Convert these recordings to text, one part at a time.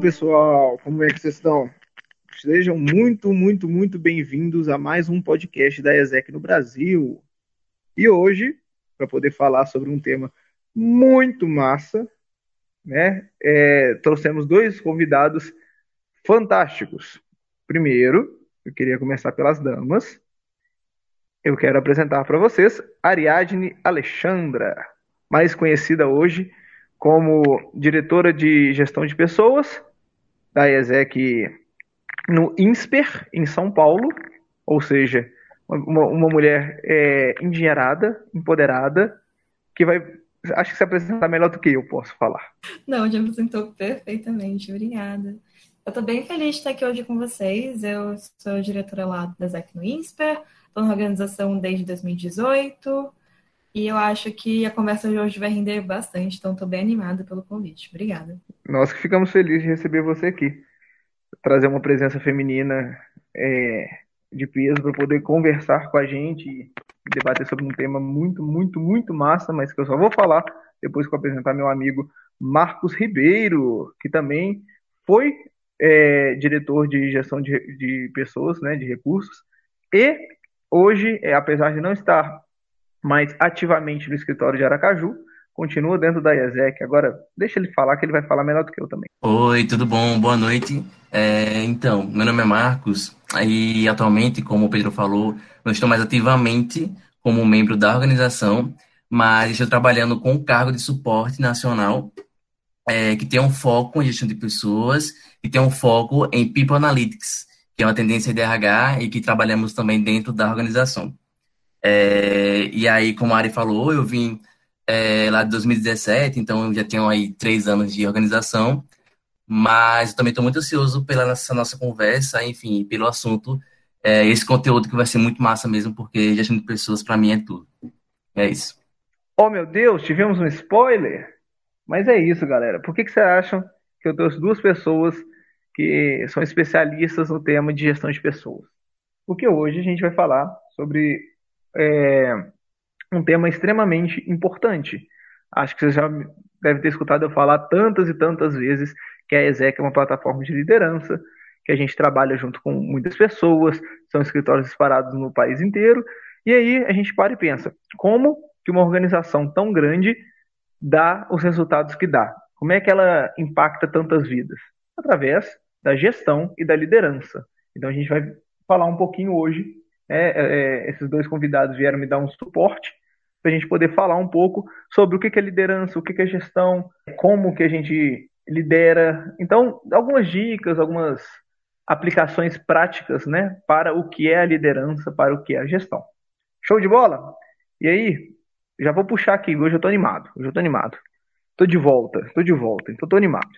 Pessoal, como é que vocês estão? Sejam muito, muito, muito bem-vindos a mais um podcast da ESEC no Brasil. E hoje, para poder falar sobre um tema muito massa, né, é, trouxemos dois convidados fantásticos. Primeiro, eu queria começar pelas damas. Eu quero apresentar para vocês Ariadne Alexandra, mais conhecida hoje como diretora de gestão de pessoas da ESEC no INSPER, em São Paulo, ou seja, uma, uma mulher é, empoderada, que vai. Acho que se apresentar melhor do que eu posso falar. Não, já apresentou perfeitamente, obrigada. Eu estou bem feliz de estar aqui hoje com vocês. Eu sou diretora lá da ZEC no INSPER, estou na organização desde 2018 e eu acho que a conversa de hoje vai render bastante, então estou bem animada pelo convite. Obrigada. Nós que ficamos felizes de receber você aqui. Trazer uma presença feminina é, de peso para poder conversar com a gente e debater sobre um tema muito, muito, muito massa, mas que eu só vou falar depois que eu apresentar meu amigo Marcos Ribeiro, que também foi é, diretor de gestão de, de pessoas, né, de recursos, e hoje, é, apesar de não estar mais ativamente no escritório de Aracaju, continua dentro da IESEC. Agora, deixa ele falar, que ele vai falar melhor do que eu também. Oi, tudo bom? Boa noite. É, então, meu nome é Marcos, e atualmente, como o Pedro falou, não estou mais ativamente como membro da organização, mas estou trabalhando com o cargo de suporte nacional, é, que tem um foco em gestão de pessoas e tem um foco em People Analytics, que é uma tendência de RH e que trabalhamos também dentro da organização. É, e aí, como a Ari falou, eu vim é, lá de 2017, então eu já tenho aí três anos de organização, mas eu também estou muito ansioso pela nossa, nossa conversa, enfim, pelo assunto, é, esse conteúdo que vai ser muito massa mesmo, porque gestão de pessoas para mim é tudo. É isso. Oh meu Deus, tivemos um spoiler? Mas é isso, galera. Por que, que você acham que eu trouxe duas pessoas que são especialistas no tema de gestão de pessoas? Porque hoje a gente vai falar sobre é, um tema extremamente importante. Acho que você já deve ter escutado eu falar tantas e tantas vezes que a ESEC é uma plataforma de liderança, que a gente trabalha junto com muitas pessoas, são escritórios disparados no país inteiro, e aí a gente para e pensa, como que uma organização tão grande dá os resultados que dá? Como é que ela impacta tantas vidas? Através da gestão e da liderança. Então a gente vai falar um pouquinho hoje é, é, é, esses dois convidados vieram me dar um suporte para a gente poder falar um pouco sobre o que é liderança, o que é gestão, como que a gente lidera. Então, algumas dicas, algumas aplicações práticas, né, para o que é a liderança, para o que é a gestão. Show de bola? E aí, já vou puxar aqui, hoje eu tô animado, hoje eu tô animado. Tô de volta, tô de volta, então tô animado.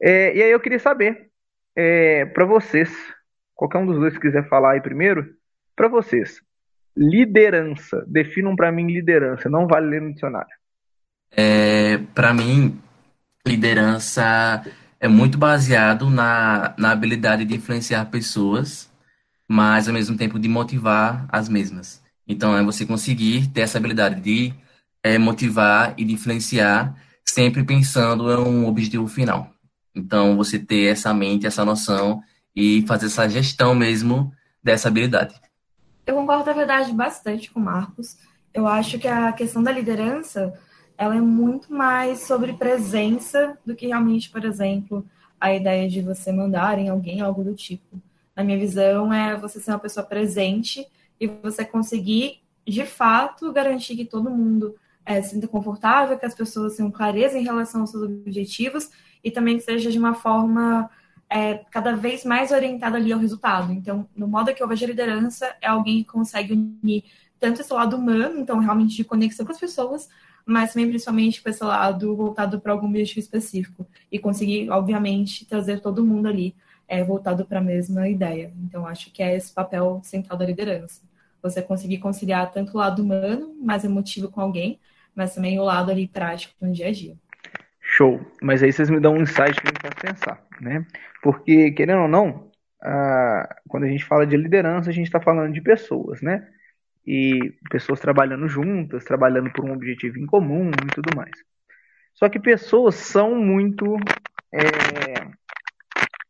É, e aí eu queria saber, é, para vocês, qualquer um dos dois que quiser falar aí primeiro, para vocês, liderança. Definam para mim liderança. Não vale ler no dicionário. É, para mim, liderança é muito baseado na, na habilidade de influenciar pessoas, mas ao mesmo tempo de motivar as mesmas. Então, é você conseguir ter essa habilidade de é, motivar e de influenciar, sempre pensando em um objetivo final. Então, você ter essa mente, essa noção e fazer essa gestão mesmo dessa habilidade. Eu concordo, na verdade, bastante com o Marcos. Eu acho que a questão da liderança ela é muito mais sobre presença do que realmente, por exemplo, a ideia de você mandar em alguém algo do tipo. Na minha visão, é você ser uma pessoa presente e você conseguir, de fato, garantir que todo mundo é, se sinta confortável, que as pessoas tenham clareza em relação aos seus objetivos e também que seja de uma forma é, cada vez mais orientada ali ao resultado. Então, no modo que eu vejo a liderança, é alguém que consegue unir tanto esse lado humano, então realmente de conexão com as pessoas, mas também principalmente com esse lado voltado para algum objetivo específico e conseguir, obviamente, trazer todo mundo ali é, voltado para a mesma ideia. Então, acho que é esse papel central da liderança. Você conseguir conciliar tanto o lado humano, mais emotivo com alguém, mas também o lado ali prático no dia a dia. Show. Mas aí vocês me dão um insight que me faz pensar, né? Porque, querendo ou não, quando a gente fala de liderança, a gente está falando de pessoas, né? E pessoas trabalhando juntas, trabalhando por um objetivo em comum e tudo mais. Só que pessoas são muito é,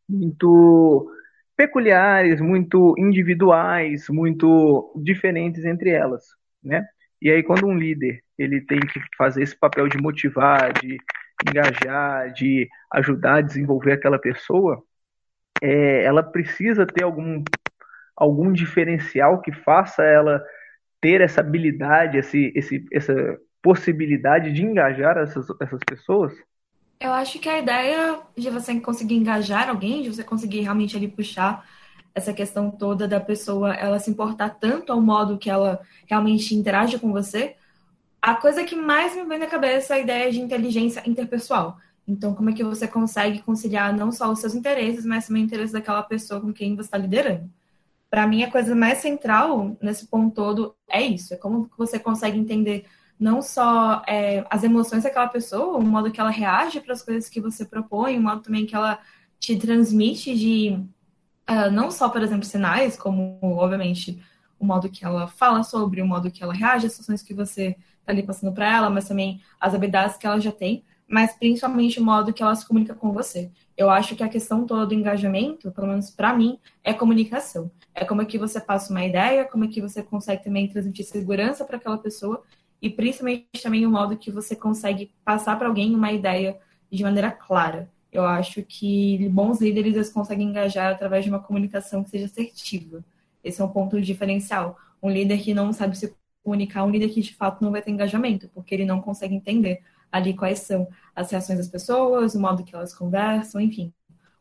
muito peculiares, muito individuais, muito diferentes entre elas, né? E aí quando um líder ele tem que fazer esse papel de motivar, de engajar, de ajudar a desenvolver aquela pessoa, é, ela precisa ter algum, algum diferencial que faça ela ter essa habilidade, esse, esse, essa possibilidade de engajar essas, essas pessoas? Eu acho que a ideia de você conseguir engajar alguém, de você conseguir realmente ali puxar essa questão toda da pessoa ela se importar tanto ao modo que ela realmente interage com você, a coisa que mais me vem na cabeça é a ideia de inteligência interpessoal. Então, como é que você consegue conciliar não só os seus interesses, mas também o interesse daquela pessoa com quem você está liderando? Para mim, a coisa mais central nesse ponto todo é isso: é como você consegue entender não só é, as emoções daquela pessoa, o modo que ela reage para as coisas que você propõe, o modo também que ela te transmite de uh, não só, por exemplo, sinais, como, obviamente, o modo que ela fala sobre, o modo que ela reage às situações que você ali passando para ela, mas também as habilidades que ela já tem, mas principalmente o modo que ela se comunica com você. Eu acho que a questão toda do engajamento, pelo menos para mim, é comunicação. É como é que você passa uma ideia, como é que você consegue também transmitir segurança para aquela pessoa e principalmente também o modo que você consegue passar para alguém uma ideia de maneira clara. Eu acho que bons líderes eles conseguem engajar através de uma comunicação que seja assertiva. Esse é um ponto diferencial. Um líder que não sabe se comunicar, um líder que de fato não vai ter engajamento, porque ele não consegue entender ali quais são as reações das pessoas, o modo que elas conversam, enfim,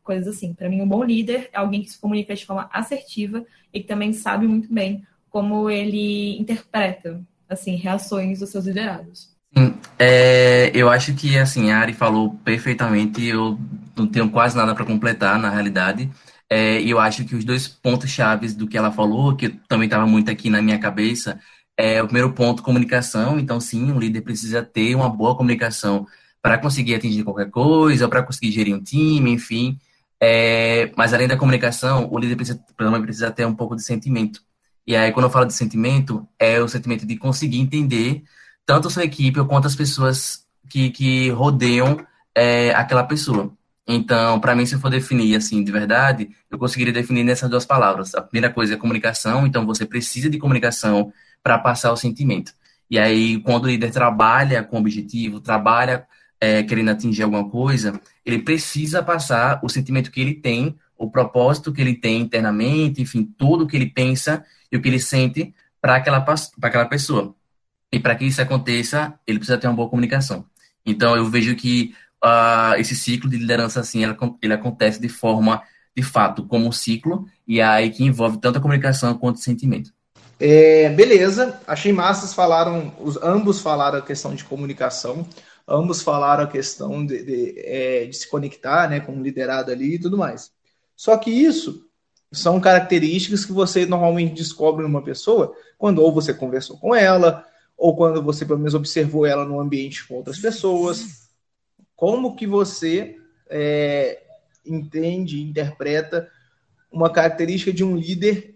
coisas assim. Para mim, um bom líder é alguém que se comunica de forma assertiva e que também sabe muito bem como ele interpreta assim reações dos seus liderados. É, eu acho que assim a Ari falou perfeitamente. Eu não tenho quase nada para completar na realidade. É, eu acho que os dois pontos chaves do que ela falou, que também estava muito aqui na minha cabeça, é o primeiro ponto, comunicação. Então, sim, um líder precisa ter uma boa comunicação para conseguir atingir qualquer coisa, para conseguir gerir um time, enfim. É, mas além da comunicação, o líder precisa, precisa ter um pouco de sentimento. E aí, quando eu falo de sentimento, é o sentimento de conseguir entender tanto a sua equipe quanto as pessoas que, que rodeiam é, aquela pessoa. Então, para mim, se eu for definir assim de verdade, eu conseguiria definir nessas duas palavras. A primeira coisa é comunicação, então você precisa de comunicação para passar o sentimento. E aí, quando o líder trabalha com objetivo, trabalha é, querendo atingir alguma coisa, ele precisa passar o sentimento que ele tem, o propósito que ele tem internamente, enfim, tudo que ele pensa e o que ele sente para aquela, aquela pessoa. E para que isso aconteça, ele precisa ter uma boa comunicação. Então, eu vejo que uh, esse ciclo de liderança, assim, ele, ele acontece de forma, de fato, como um ciclo, e aí que envolve tanto a comunicação quanto o sentimento. É, beleza, achei massas falaram, os, ambos falaram a questão de comunicação, ambos falaram a questão de, de, é, de se conectar né, com o liderado ali e tudo mais. Só que isso são características que você normalmente descobre numa pessoa quando ou você conversou com ela, ou quando você pelo menos observou ela no ambiente com outras pessoas. Como que você é, entende, interpreta uma característica de um líder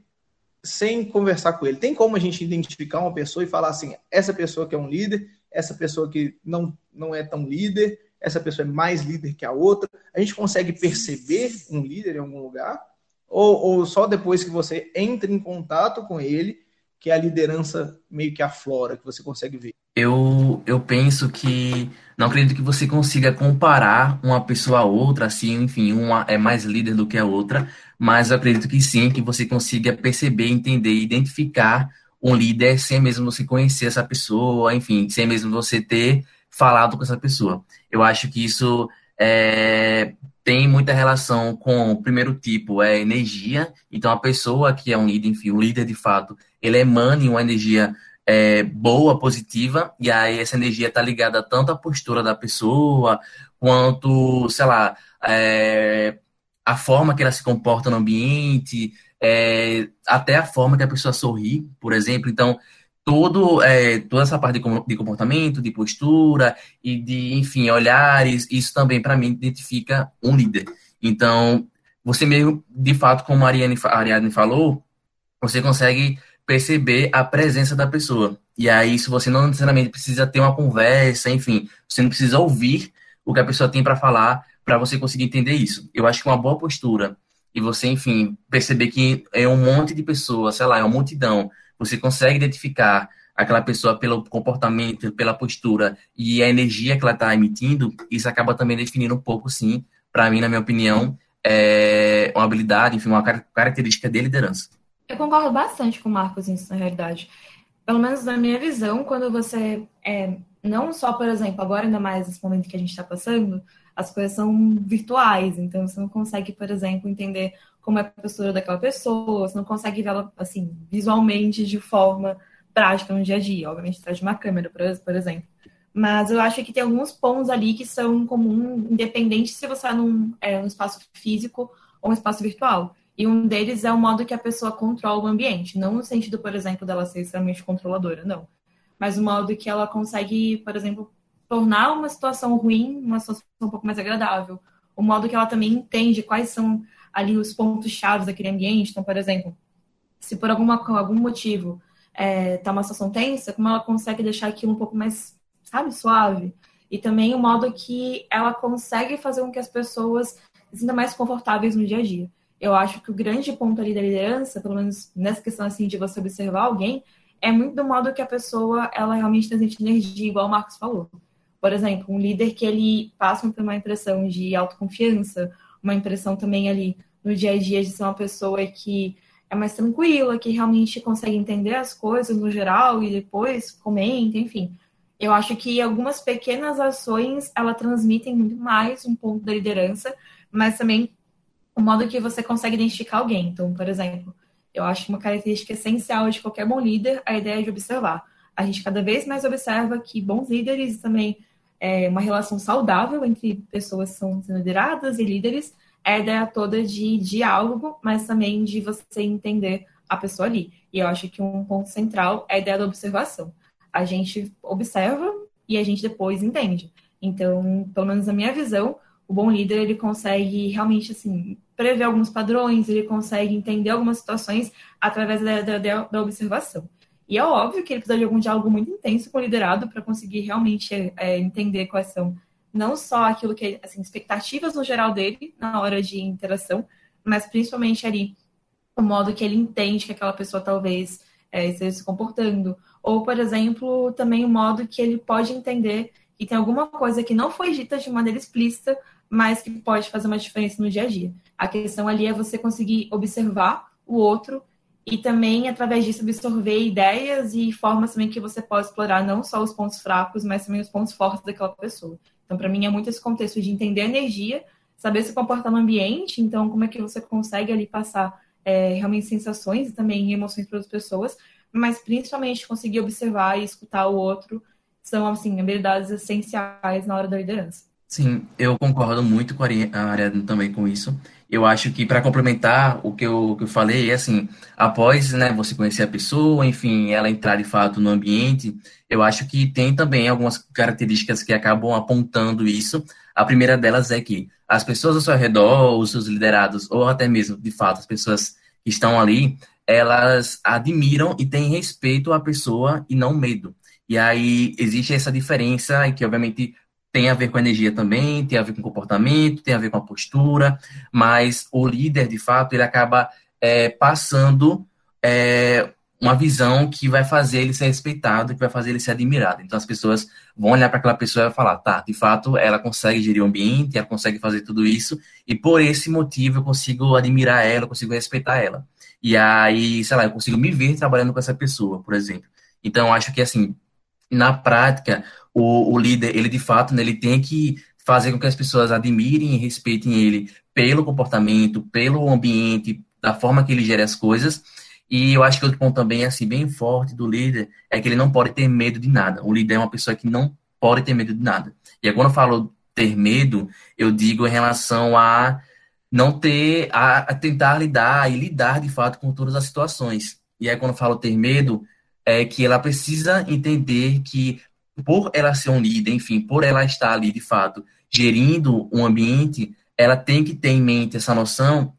sem conversar com ele? Tem como a gente identificar uma pessoa e falar assim, essa pessoa que é um líder, essa pessoa que não, não é tão líder, essa pessoa é mais líder que a outra? A gente consegue perceber um líder em algum lugar? Ou, ou só depois que você entra em contato com ele, que a liderança meio que aflora, que você consegue ver? Eu, eu penso que não acredito que você consiga comparar uma pessoa a outra, assim, enfim, uma é mais líder do que a outra, mas eu acredito que sim, que você consiga perceber, entender, identificar um líder sem mesmo você conhecer essa pessoa, enfim, sem mesmo você ter falado com essa pessoa. Eu acho que isso é, tem muita relação com o primeiro tipo, é energia. Então, a pessoa que é um líder, enfim, o líder de fato, ele emana uma energia é, boa, positiva, e aí essa energia está ligada tanto à postura da pessoa, quanto, sei lá, é, a forma que ela se comporta no ambiente, é, até a forma que a pessoa sorri, por exemplo. Então, todo, é, toda essa parte de comportamento, de postura e de, enfim, olhares, isso também, para mim, identifica um líder. Então, você mesmo, de fato, como a Ariane, a Ariane falou, você consegue perceber a presença da pessoa. E aí, isso você não necessariamente precisa ter uma conversa, enfim, você não precisa ouvir o que a pessoa tem para falar para você conseguir entender isso. Eu acho que uma boa postura e você, enfim, perceber que é um monte de pessoas, sei lá, é uma multidão, você consegue identificar aquela pessoa pelo comportamento, pela postura e a energia que ela está emitindo, isso acaba também definindo um pouco, sim, para mim, na minha opinião, é uma habilidade, enfim, uma característica de liderança. Eu concordo bastante com o Marcos nisso, na realidade. Pelo menos na minha visão, quando você é, não só, por exemplo, agora ainda mais nesse momento que a gente está passando, as coisas são virtuais, então você não consegue, por exemplo, entender como é a postura daquela pessoa, você não consegue vê-la, assim, visualmente de forma prática no dia a dia, obviamente atrás de uma câmera, por exemplo. Mas eu acho que tem alguns pontos ali que são comum, independente se você num, é, num espaço físico ou um espaço virtual. E um deles é o modo que a pessoa controla o ambiente. Não no sentido, por exemplo, dela ser extremamente controladora, não. Mas o modo que ela consegue, por exemplo, tornar uma situação ruim uma situação um pouco mais agradável. O modo que ela também entende quais são ali os pontos chaves daquele ambiente. Então, por exemplo, se por alguma, algum motivo é, tá uma situação tensa, como ela consegue deixar aquilo um pouco mais, sabe, suave. E também o modo que ela consegue fazer com que as pessoas se sintam mais confortáveis no dia a dia. Eu acho que o grande ponto ali da liderança, pelo menos nessa questão assim de você observar alguém, é muito do modo que a pessoa ela realmente transmite energia, igual o Marcos falou. Por exemplo, um líder que ele passa por uma impressão de autoconfiança, uma impressão também ali no dia a dia de ser uma pessoa que é mais tranquila, que realmente consegue entender as coisas no geral e depois comenta, enfim. Eu acho que algumas pequenas ações, ela transmitem muito mais um ponto da liderança, mas também o modo que você consegue identificar alguém. Então, por exemplo, eu acho uma característica essencial de qualquer bom líder a ideia de observar. A gente cada vez mais observa que bons líderes também é uma relação saudável entre pessoas que são lideradas e líderes, é a ideia toda de diálogo, mas também de você entender a pessoa ali. E eu acho que um ponto central é a ideia da observação. A gente observa e a gente depois entende. Então, pelo menos na minha visão, o bom líder ele consegue realmente assim prever alguns padrões, ele consegue entender algumas situações através da, da, da observação. E é óbvio que ele precisa de algum diálogo muito intenso com o liderado para conseguir realmente é, entender quais são não só aquilo que, assim, expectativas no geral dele na hora de interação, mas principalmente ali o modo que ele entende que aquela pessoa talvez é, esteja se comportando. Ou, por exemplo, também o modo que ele pode entender que tem alguma coisa que não foi dita de maneira explícita, mas que pode fazer uma diferença no dia a dia. A questão ali é você conseguir observar o outro e também, através disso, absorver ideias e formas também que você pode explorar não só os pontos fracos, mas também os pontos fortes daquela pessoa. Então, para mim, é muito esse contexto de entender a energia, saber se comportar no ambiente, então, como é que você consegue ali passar é, realmente sensações e também emoções para as pessoas, mas principalmente conseguir observar e escutar o outro são, assim, habilidades essenciais na hora da liderança. Sim, eu concordo muito com a Ariadne também com isso. Eu acho que para complementar o que eu, que eu falei, é assim, após né, você conhecer a pessoa, enfim, ela entrar de fato no ambiente, eu acho que tem também algumas características que acabam apontando isso. A primeira delas é que as pessoas ao seu redor, os seus liderados, ou até mesmo, de fato, as pessoas que estão ali, elas admiram e têm respeito à pessoa e não medo. E aí existe essa diferença, que obviamente tem a ver com energia também, tem a ver com comportamento, tem a ver com a postura, mas o líder, de fato, ele acaba é, passando é, uma visão que vai fazer ele ser respeitado, que vai fazer ele ser admirado. Então as pessoas vão olhar para aquela pessoa e falar, tá, de fato, ela consegue gerir o ambiente, ela consegue fazer tudo isso, e por esse motivo eu consigo admirar ela, eu consigo respeitar ela. E aí, sei lá, eu consigo me ver trabalhando com essa pessoa, por exemplo. Então, acho que, assim, na prática, o, o líder, ele de fato, né, ele tem que fazer com que as pessoas admirem e respeitem ele pelo comportamento, pelo ambiente, da forma que ele gera as coisas. E eu acho que outro ponto também, assim, bem forte do líder é que ele não pode ter medo de nada. O líder é uma pessoa que não pode ter medo de nada. E aí, quando eu falo ter medo, eu digo em relação a não ter, a, tentar lidar e lidar de fato com todas as situações. E aí, quando eu falo ter medo, é que ela precisa entender que por ela ser um líder, enfim, por ela estar ali de fato gerindo um ambiente, ela tem que ter em mente essa noção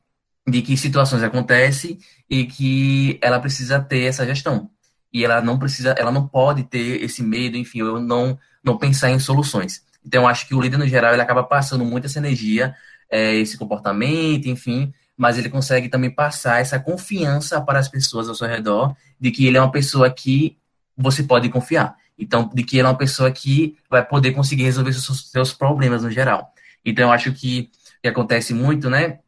de que situações acontecem e que ela precisa ter essa gestão. E ela não precisa, ela não pode ter esse medo, enfim, eu não não pensar em soluções. Então, acho que o líder, no geral, ele acaba passando muito essa energia, é, esse comportamento, enfim, mas ele consegue também passar essa confiança para as pessoas ao seu redor de que ele é uma pessoa que você pode confiar. Então, de que ele é uma pessoa que vai poder conseguir resolver seus, seus problemas no geral. Então, eu acho que que acontece muito, né?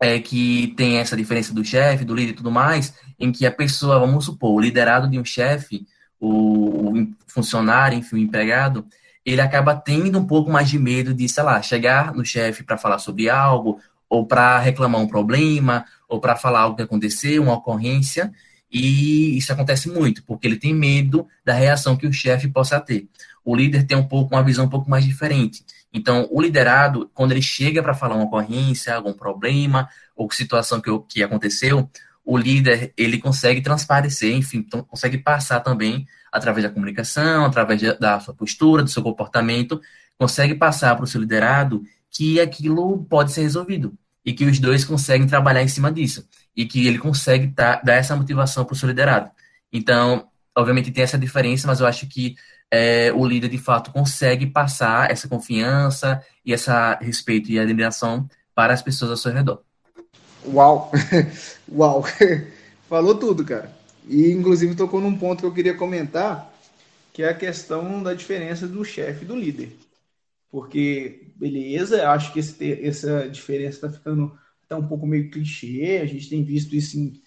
É que tem essa diferença do chefe, do líder e tudo mais, em que a pessoa, vamos supor, o liderado de um chefe, o, o funcionário, enfim, o empregado, ele acaba tendo um pouco mais de medo de, sei lá, chegar no chefe para falar sobre algo, ou para reclamar um problema, ou para falar algo que aconteceu, uma ocorrência, e isso acontece muito, porque ele tem medo da reação que o chefe possa ter. O líder tem um pouco uma visão um pouco mais diferente. Então, o liderado, quando ele chega para falar uma ocorrência, algum problema, ou situação que, que aconteceu, o líder ele consegue transparecer, enfim, então, consegue passar também através da comunicação, através da sua postura, do seu comportamento, consegue passar para o seu liderado que aquilo pode ser resolvido e que os dois conseguem trabalhar em cima disso e que ele consegue tá, dar essa motivação para o seu liderado. Então, obviamente tem essa diferença, mas eu acho que é, o líder de fato consegue passar essa confiança e esse respeito e admiração para as pessoas ao seu redor. Uau! Uau! Falou tudo, cara. E inclusive tocou num ponto que eu queria comentar, que é a questão da diferença do chefe e do líder. Porque, beleza, acho que esse, essa diferença está ficando até um pouco meio clichê, a gente tem visto isso em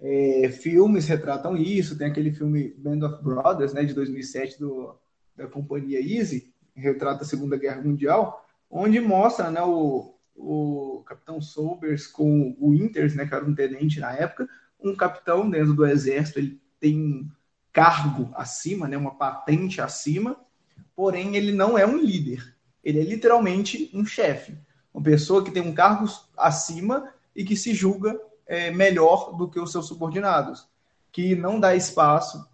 é, filmes retratam isso, tem aquele filme Band of Brothers, né, de 2007, do, da companhia Easy, retrata a Segunda Guerra Mundial, onde mostra né, o, o Capitão Sobers com o Winters, né, que era um tenente na época, um capitão dentro do exército, ele tem um cargo acima, né, uma patente acima, porém ele não é um líder. Ele é literalmente um chefe, uma pessoa que tem um cargo acima e que se julga é, melhor do que os seus subordinados, que não dá espaço,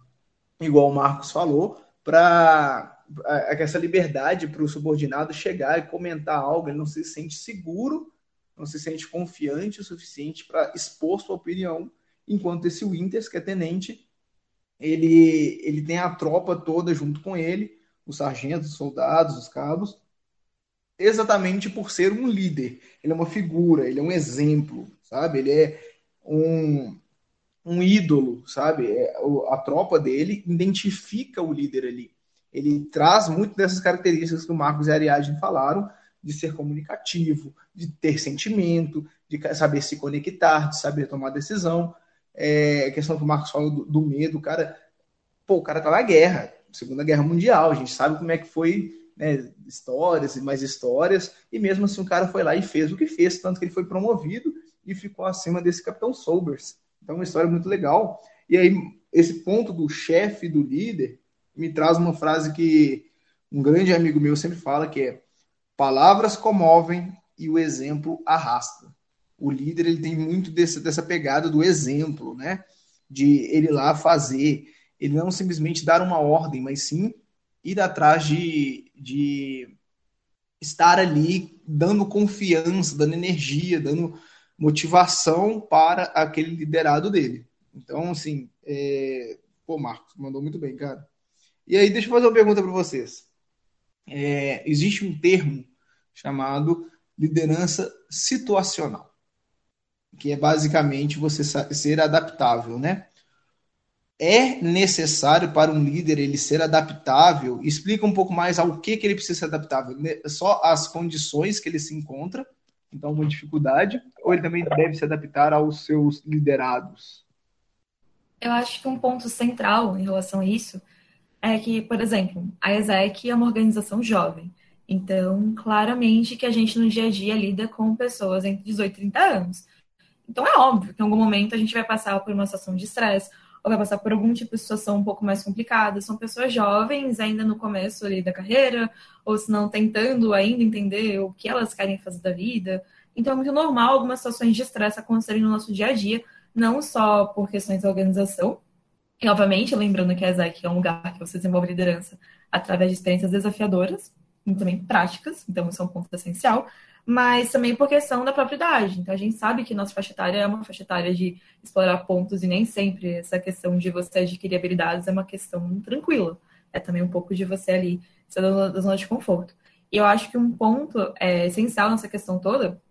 igual o Marcos falou, para essa liberdade para o subordinado chegar e comentar algo, ele não se sente seguro, não se sente confiante o suficiente para expor sua opinião, enquanto esse Winters, que é tenente, ele, ele tem a tropa toda junto com ele, os sargentos, os soldados, os cabos, exatamente por ser um líder. Ele é uma figura, ele é um exemplo, sabe? Ele é um, um ídolo, sabe? É, a tropa dele identifica o líder ali. Ele traz muito dessas características que o Marcos e a Ariadne falaram, de ser comunicativo, de ter sentimento, de saber se conectar, de saber tomar decisão. É, a questão que o Marcos falou do, do medo, o cara, pô, o cara tá na guerra, Segunda Guerra Mundial, a gente sabe como é que foi né, histórias e mais histórias, e mesmo assim o cara foi lá e fez o que fez, tanto que ele foi promovido e ficou acima desse Capitão Sobers. Então, uma história muito legal. E aí, esse ponto do chefe, do líder, me traz uma frase que um grande amigo meu sempre fala, que é palavras comovem e o exemplo arrasta. O líder ele tem muito desse, dessa pegada do exemplo, né? De ele lá fazer, ele não simplesmente dar uma ordem, mas sim ir atrás de, de estar ali dando confiança, dando energia, dando motivação para aquele liderado dele. Então, assim, é... pô, Marcos, mandou muito bem, cara. E aí, deixa eu fazer uma pergunta para vocês. É... Existe um termo chamado liderança situacional, que é basicamente você ser adaptável, né? É necessário para um líder ele ser adaptável? Explica um pouco mais ao que, que ele precisa ser adaptável. Só as condições que ele se encontra, então uma dificuldade, ou ele também deve se adaptar aos seus liderados? Eu acho que um ponto central em relação a isso é que, por exemplo, a ESEC é uma organização jovem. Então, claramente que a gente no dia a dia lida com pessoas entre 18 e 30 anos. Então, é óbvio que em algum momento a gente vai passar por uma situação de estresse, ou vai passar por algum tipo de situação um pouco mais complicada. São pessoas jovens, ainda no começo ali da carreira, ou se não tentando ainda entender o que elas querem fazer da vida. Então é muito normal algumas situações de estresse acontecerem no nosso dia a dia, não só por questões da organização, e obviamente, lembrando que a ESEC é um lugar que você desenvolve liderança através de experiências desafiadoras e também práticas, então isso é um ponto essencial, mas também por questão da propriedade. Então, a gente sabe que nossa faixa etária é uma faixa etária de explorar pontos e nem sempre essa questão de você adquirir habilidades é uma questão tranquila. É também um pouco de você ali sair da zona de conforto. E eu acho que um ponto é, essencial nessa questão toda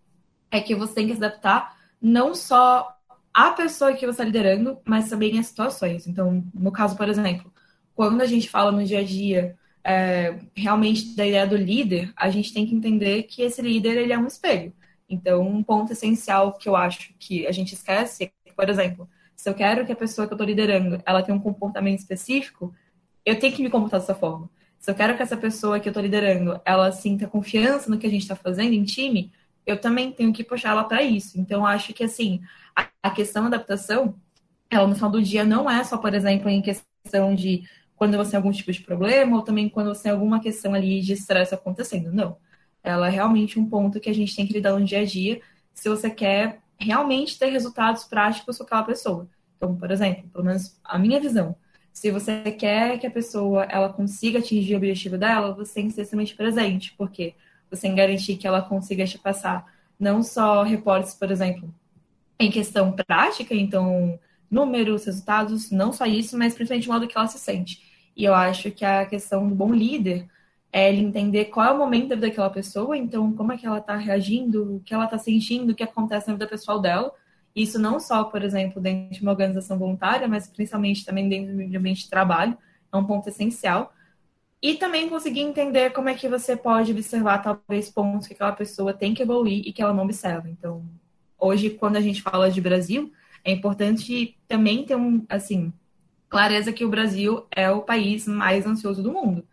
é que você tem que se adaptar não só à pessoa que você está liderando, mas também às situações. Então, no caso, por exemplo, quando a gente fala no dia a dia é, realmente da ideia do líder, a gente tem que entender que esse líder ele é um espelho. Então, um ponto essencial que eu acho que a gente esquece é por exemplo, se eu quero que a pessoa que eu estou liderando ela tenha um comportamento específico, eu tenho que me comportar dessa forma. Se eu quero que essa pessoa que eu estou liderando ela sinta confiança no que a gente está fazendo em time, eu também tenho que puxar ela para isso. Então, acho que assim a questão da adaptação, ela no final do dia não é só, por exemplo, em questão de quando você tem algum tipo de problema ou também quando você tem alguma questão ali de estresse acontecendo. Não. Ela é realmente um ponto que a gente tem que lidar no dia a dia se você quer realmente ter resultados práticos com aquela pessoa. Então, por exemplo, pelo menos a minha visão, se você quer que a pessoa ela consiga atingir o objetivo dela, você tem que ser extremamente presente, porque você tem que garantir que ela consiga te passar não só reportes, por exemplo, em questão prática, então números, resultados, não só isso, mas principalmente o modo que ela se sente. E eu acho que a questão do bom líder é ele entender qual é o momento daquela pessoa, então como é que ela está reagindo, o que ela está sentindo, o que acontece na vida pessoal dela. Isso não só, por exemplo, dentro de uma organização voluntária, mas principalmente também dentro do ambiente de trabalho, é um ponto essencial. E também conseguir entender como é que você pode observar, talvez, pontos que aquela pessoa tem que evoluir e que ela não observa. Então, hoje, quando a gente fala de Brasil, é importante também ter um, assim, clareza que o Brasil é o país mais ansioso do mundo.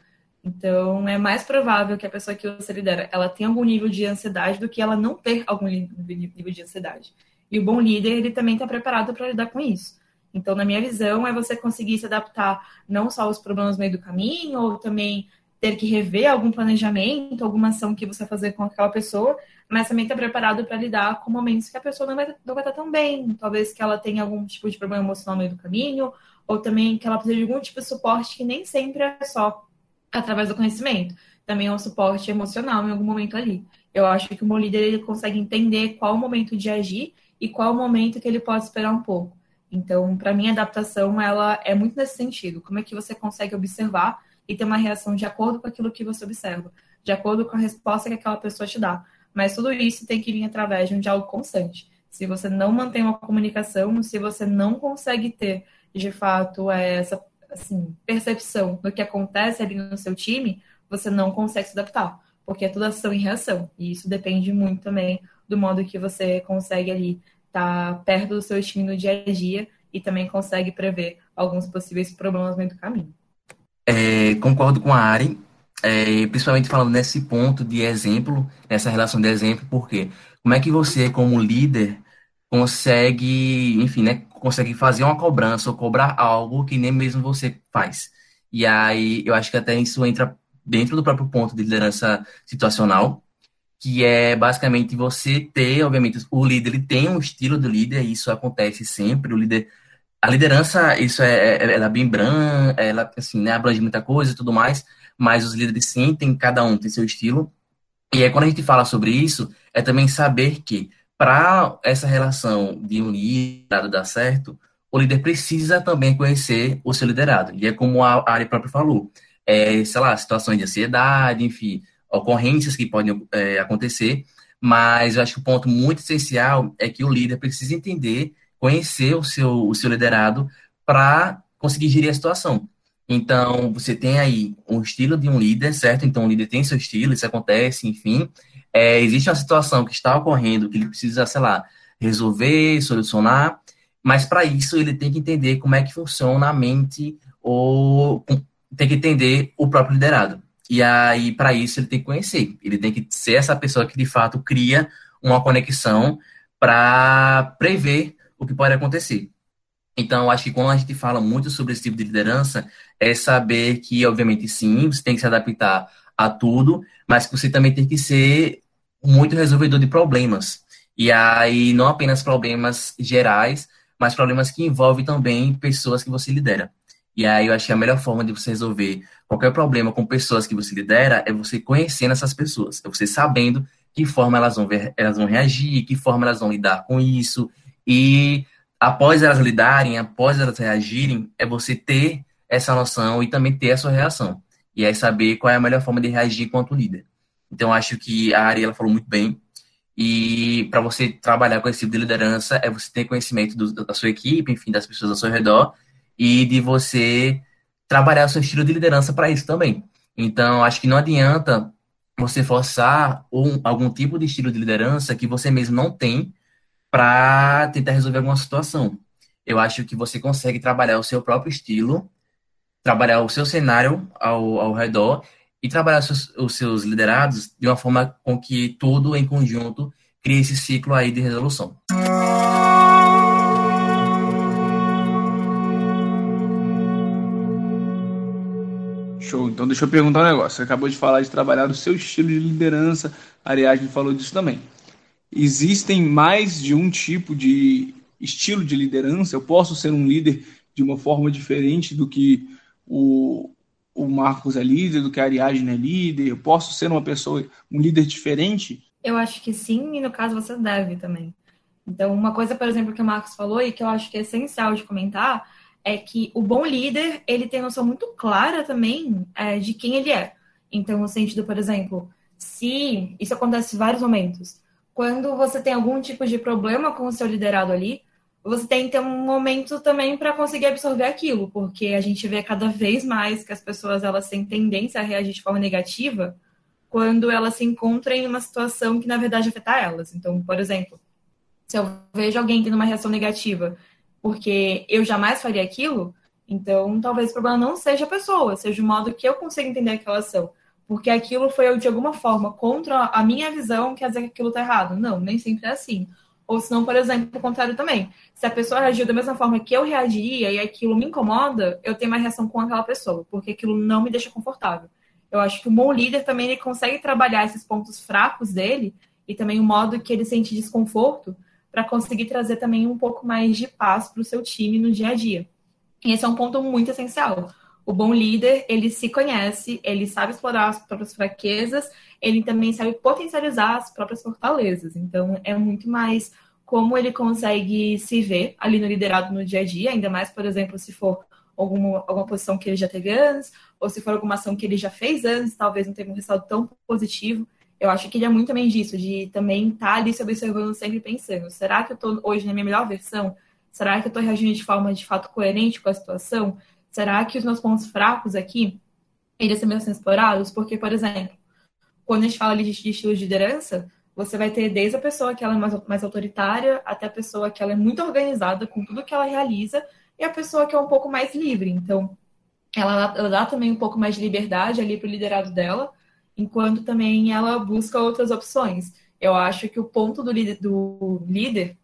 Então, é mais provável que a pessoa que você lidera, ela tenha algum nível de ansiedade do que ela não ter algum nível de ansiedade. E o bom líder, ele também está preparado para lidar com isso. Então, na minha visão, é você conseguir se adaptar não só aos problemas no meio do caminho, ou também ter que rever algum planejamento, alguma ação que você fazer com aquela pessoa, mas também estar tá preparado para lidar com momentos que a pessoa não vai, não vai estar tão bem. Talvez que ela tenha algum tipo de problema emocional no meio do caminho, ou também que ela precisa de algum tipo de suporte que nem sempre é só através do conhecimento. Também é um suporte emocional em algum momento ali. Eu acho que o bom líder ele consegue entender qual o momento de agir e qual o momento que ele pode esperar um pouco. Então, para mim, a adaptação ela é muito nesse sentido. Como é que você consegue observar e ter uma reação de acordo com aquilo que você observa, de acordo com a resposta que aquela pessoa te dá. Mas tudo isso tem que vir através de um diálogo constante. Se você não mantém uma comunicação, se você não consegue ter, de fato, essa assim, percepção do que acontece ali no seu time, você não consegue se adaptar, porque é tudo ação e reação. E isso depende muito também do modo que você consegue ali estar tá perto do seu time no dia a dia e também consegue prever alguns possíveis problemas no meio do caminho. É, concordo com a Ari, é, principalmente falando nesse ponto de exemplo, nessa relação de exemplo, porque como é que você, como líder, consegue, enfim, né, consegue fazer uma cobrança ou cobrar algo que nem mesmo você faz. E aí eu acho que até isso entra dentro do próprio ponto de liderança situacional, que é basicamente você ter, obviamente, o líder ele tem um estilo de líder, e isso acontece sempre, o líder a liderança, isso é, é, ela é bem branca, ela assim, né, abrange muita coisa e tudo mais, mas os líderes sim, tem, cada um tem seu estilo. E aí quando a gente fala sobre isso, é também saber que para essa relação de um dar certo, o líder precisa também conhecer o seu liderado. E é como a área própria falou, é, sei lá, situações de ansiedade, enfim, ocorrências que podem é, acontecer, mas eu acho que o ponto muito essencial é que o líder precisa entender, conhecer o seu, o seu liderado para conseguir gerir a situação. Então, você tem aí um estilo de um líder, certo? Então, o líder tem seu estilo, isso acontece, enfim, é, existe uma situação que está ocorrendo que ele precisa, sei lá, resolver, solucionar, mas para isso ele tem que entender como é que funciona a mente ou tem que entender o próprio liderado. E aí, para isso, ele tem que conhecer. Ele tem que ser essa pessoa que, de fato, cria uma conexão para prever o que pode acontecer. Então, acho que quando a gente fala muito sobre esse tipo de liderança, é saber que, obviamente, sim, você tem que se adaptar a tudo, mas que você também tem que ser muito resolvedor de problemas. E aí, não apenas problemas gerais, mas problemas que envolvem também pessoas que você lidera. E aí, eu acho que a melhor forma de você resolver qualquer problema com pessoas que você lidera é você conhecendo essas pessoas, é você sabendo que forma elas vão, ver, elas vão reagir, que forma elas vão lidar com isso. E após elas lidarem, após elas reagirem, é você ter essa noção e também ter a sua reação. E aí saber qual é a melhor forma de reagir quanto líder. Então, acho que a Ariela falou muito bem. E para você trabalhar com esse tipo de liderança, é você ter conhecimento do, da sua equipe, enfim, das pessoas ao seu redor, e de você trabalhar o seu estilo de liderança para isso também. Então, acho que não adianta você forçar um, algum tipo de estilo de liderança que você mesmo não tem para tentar resolver alguma situação. Eu acho que você consegue trabalhar o seu próprio estilo, trabalhar o seu cenário ao, ao redor e trabalhar os seus, os seus liderados de uma forma com que tudo em conjunto crie esse ciclo aí de resolução. Show. Então deixa eu perguntar um negócio. Você acabou de falar de trabalhar o seu estilo de liderança. A Ariadne falou disso também. Existem mais de um tipo de estilo de liderança? Eu posso ser um líder de uma forma diferente do que o, o Marcos é líder, do que a Ariadne é líder? Eu posso ser uma pessoa, um líder diferente? Eu acho que sim, e no caso você deve também. Então, uma coisa, por exemplo, que o Marcos falou e que eu acho que é essencial de comentar é que o bom líder, ele tem noção muito clara também é, de quem ele é. Então, no sentido, por exemplo, se isso acontece em vários momentos, quando você tem algum tipo de problema com o seu liderado ali, você tem que ter um momento também para conseguir absorver aquilo, porque a gente vê cada vez mais que as pessoas elas têm tendência a reagir de forma negativa quando elas se encontram em uma situação que na verdade afeta elas. Então, por exemplo, se eu vejo alguém tendo uma reação negativa porque eu jamais faria aquilo, então talvez o problema não seja a pessoa, seja o modo que eu consigo entender aquela ação. Porque aquilo foi de alguma forma contra a minha visão, quer dizer que aquilo está errado. Não, nem sempre é assim. Ou se não, por exemplo, o contrário também. Se a pessoa reagiu da mesma forma que eu reagiria e aquilo me incomoda, eu tenho uma reação com aquela pessoa, porque aquilo não me deixa confortável. Eu acho que o bom líder também ele consegue trabalhar esses pontos fracos dele e também o modo que ele sente desconforto para conseguir trazer também um pouco mais de paz para o seu time no dia a dia. E esse é um ponto muito essencial. O bom líder, ele se conhece, ele sabe explorar as próprias fraquezas, ele também sabe potencializar as próprias fortalezas. Então, é muito mais como ele consegue se ver ali no liderado no dia a dia, ainda mais, por exemplo, se for alguma, alguma posição que ele já teve antes, ou se for alguma ação que ele já fez antes, talvez não tenha um resultado tão positivo. Eu acho que ele é muito também disso, de também estar tá ali se observando sempre pensando, será que eu estou hoje na minha melhor versão? Será que eu estou reagindo de forma de fato coerente com a situação? Será que os meus pontos fracos aqui, eles também são explorados? Porque, por exemplo, quando a gente fala ali de, estilos de liderança, você vai ter desde a pessoa que ela é mais, mais autoritária até a pessoa que ela é muito organizada com tudo que ela realiza e a pessoa que é um pouco mais livre. Então, ela, ela dá também um pouco mais de liberdade ali para o liderado dela, enquanto também ela busca outras opções. Eu acho que o ponto do líder, do líder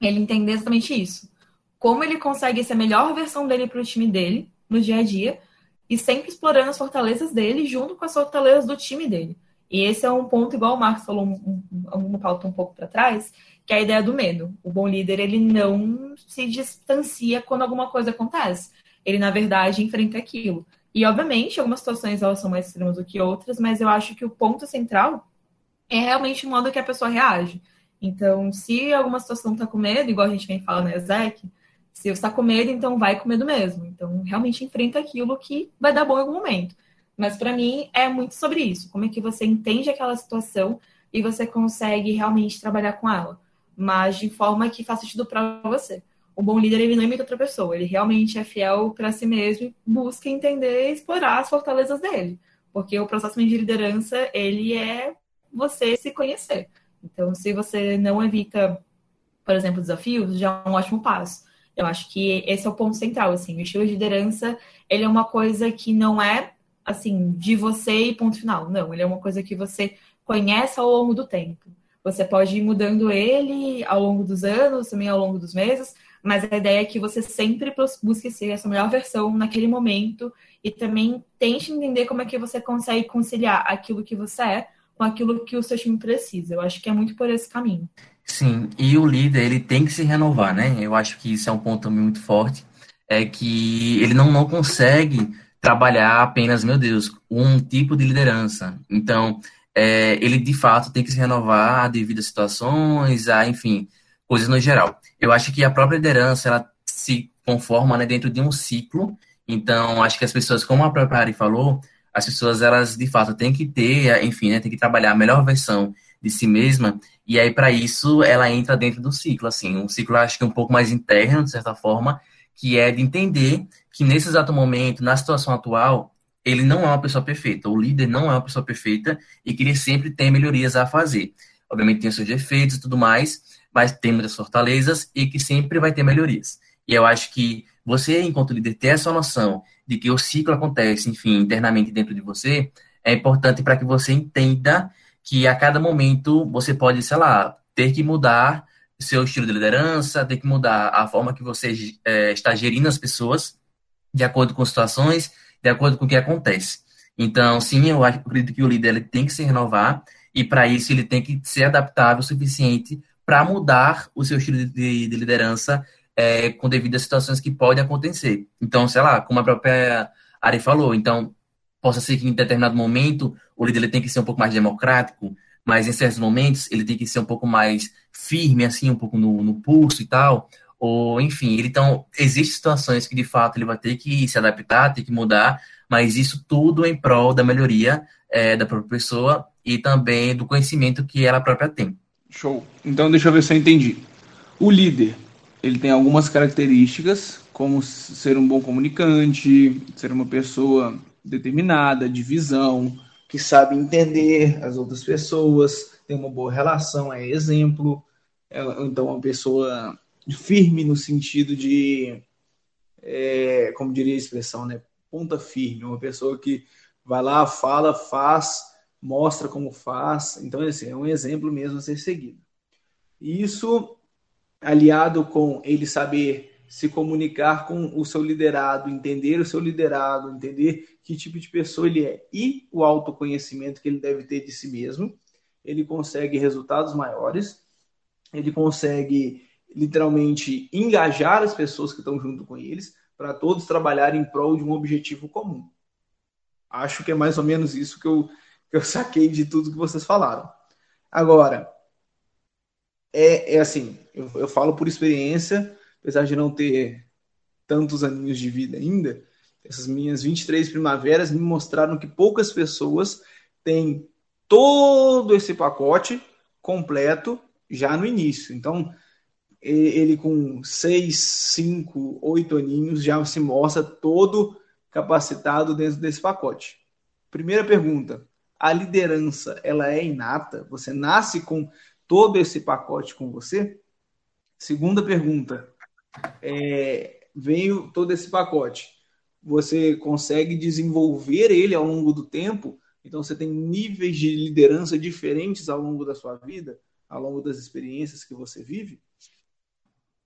ele entender exatamente isso. Como ele consegue ser a melhor versão dele para o time dele no dia a dia e sempre explorando as fortalezas dele junto com as fortalezas do time dele. E esse é um ponto, igual o Marcos falou um, um, uma pauta um pouco para trás, que é a ideia do medo. O bom líder, ele não se distancia quando alguma coisa acontece. Ele, na verdade, enfrenta aquilo. E, obviamente, algumas situações elas são mais extremas do que outras, mas eu acho que o ponto central é realmente o modo que a pessoa reage. Então, se alguma situação está com medo, igual a gente vem falando, né, Zeke, se você está com medo, então vai com medo mesmo. Então, realmente enfrenta aquilo que vai dar bom em algum momento. Mas para mim é muito sobre isso. Como é que você entende aquela situação e você consegue realmente trabalhar com ela, mas de forma que faça sentido para você. O bom líder ele não imita outra pessoa, ele realmente é fiel para si mesmo e busca entender e explorar as fortalezas dele, porque o processo de liderança ele é você se conhecer. Então, se você não evita, por exemplo, desafios, já é um ótimo passo. Eu acho que esse é o ponto central, assim, o estilo de liderança, ele é uma coisa que não é assim, de você e ponto final. Não, ele é uma coisa que você conhece ao longo do tempo. Você pode ir mudando ele ao longo dos anos, também ao longo dos meses, mas a ideia é que você sempre busque ser essa melhor versão naquele momento e também tente entender como é que você consegue conciliar aquilo que você é com aquilo que o seu time precisa. Eu acho que é muito por esse caminho. Sim, e o líder, ele tem que se renovar, né? Eu acho que isso é um ponto muito forte, é que ele não, não consegue trabalhar apenas, meu Deus, um tipo de liderança. Então, é, ele de fato tem que se renovar devido a situações, a, enfim, coisas no geral. Eu acho que a própria liderança, ela se conforma né, dentro de um ciclo. Então, acho que as pessoas, como a própria Ari falou, as pessoas, elas, de fato, têm que ter, enfim, né, têm que trabalhar a melhor versão de si mesma, e aí, para isso, ela entra dentro do ciclo, assim, um ciclo, acho que um pouco mais interno, de certa forma, que é de entender que nesse exato momento, na situação atual, ele não é uma pessoa perfeita, o líder não é uma pessoa perfeita e que ele sempre tem melhorias a fazer. Obviamente tem seus defeitos e tudo mais, mas tem muitas fortalezas e que sempre vai ter melhorias. E eu acho que você, enquanto líder, ter essa noção de que o ciclo acontece, enfim, internamente dentro de você, é importante para que você entenda que a cada momento você pode, sei lá, ter que mudar seu estilo de liderança, ter que mudar a forma que você é, está gerindo as pessoas de acordo com situações, de acordo com o que acontece. Então, sim, eu acredito que o líder ele tem que se renovar e para isso ele tem que ser adaptável o suficiente para mudar o seu estilo de, de liderança é, com devido às situações que podem acontecer. Então, sei lá, como a própria Ari falou, então possa ser que em determinado momento o líder ele tem que ser um pouco mais democrático, mas em certos momentos ele tem que ser um pouco mais firme, assim, um pouco no, no pulso e tal. Ou, enfim, ele, então, existem situações que de fato ele vai ter que se adaptar, ter que mudar, mas isso tudo em prol da melhoria é, da própria pessoa e também do conhecimento que ela própria tem. Show. Então, deixa eu ver se eu entendi. O líder, ele tem algumas características, como ser um bom comunicante, ser uma pessoa determinada, de visão, que sabe entender as outras pessoas, tem uma boa relação, é exemplo. É, então, uma pessoa firme no sentido de, é, como diria a expressão, né? Ponta firme, uma pessoa que vai lá, fala, faz, mostra como faz. Então, assim, é um exemplo mesmo a ser seguido. Isso aliado com ele saber se comunicar com o seu liderado, entender o seu liderado, entender que tipo de pessoa ele é e o autoconhecimento que ele deve ter de si mesmo, ele consegue resultados maiores, ele consegue literalmente engajar as pessoas que estão junto com eles para todos trabalharem em prol de um objetivo comum. Acho que é mais ou menos isso que eu, que eu saquei de tudo que vocês falaram. Agora, é, é assim, eu, eu falo por experiência, apesar de não ter tantos aninhos de vida ainda, essas minhas 23 primaveras me mostraram que poucas pessoas têm todo esse pacote completo já no início. Então, ele com 6, 5, 8 aninhos já se mostra todo capacitado dentro desse pacote. Primeira pergunta: a liderança ela é inata? Você nasce com todo esse pacote com você? Segunda pergunta: é, veio todo esse pacote. Você consegue desenvolver ele ao longo do tempo? Então você tem níveis de liderança diferentes ao longo da sua vida, ao longo das experiências que você vive?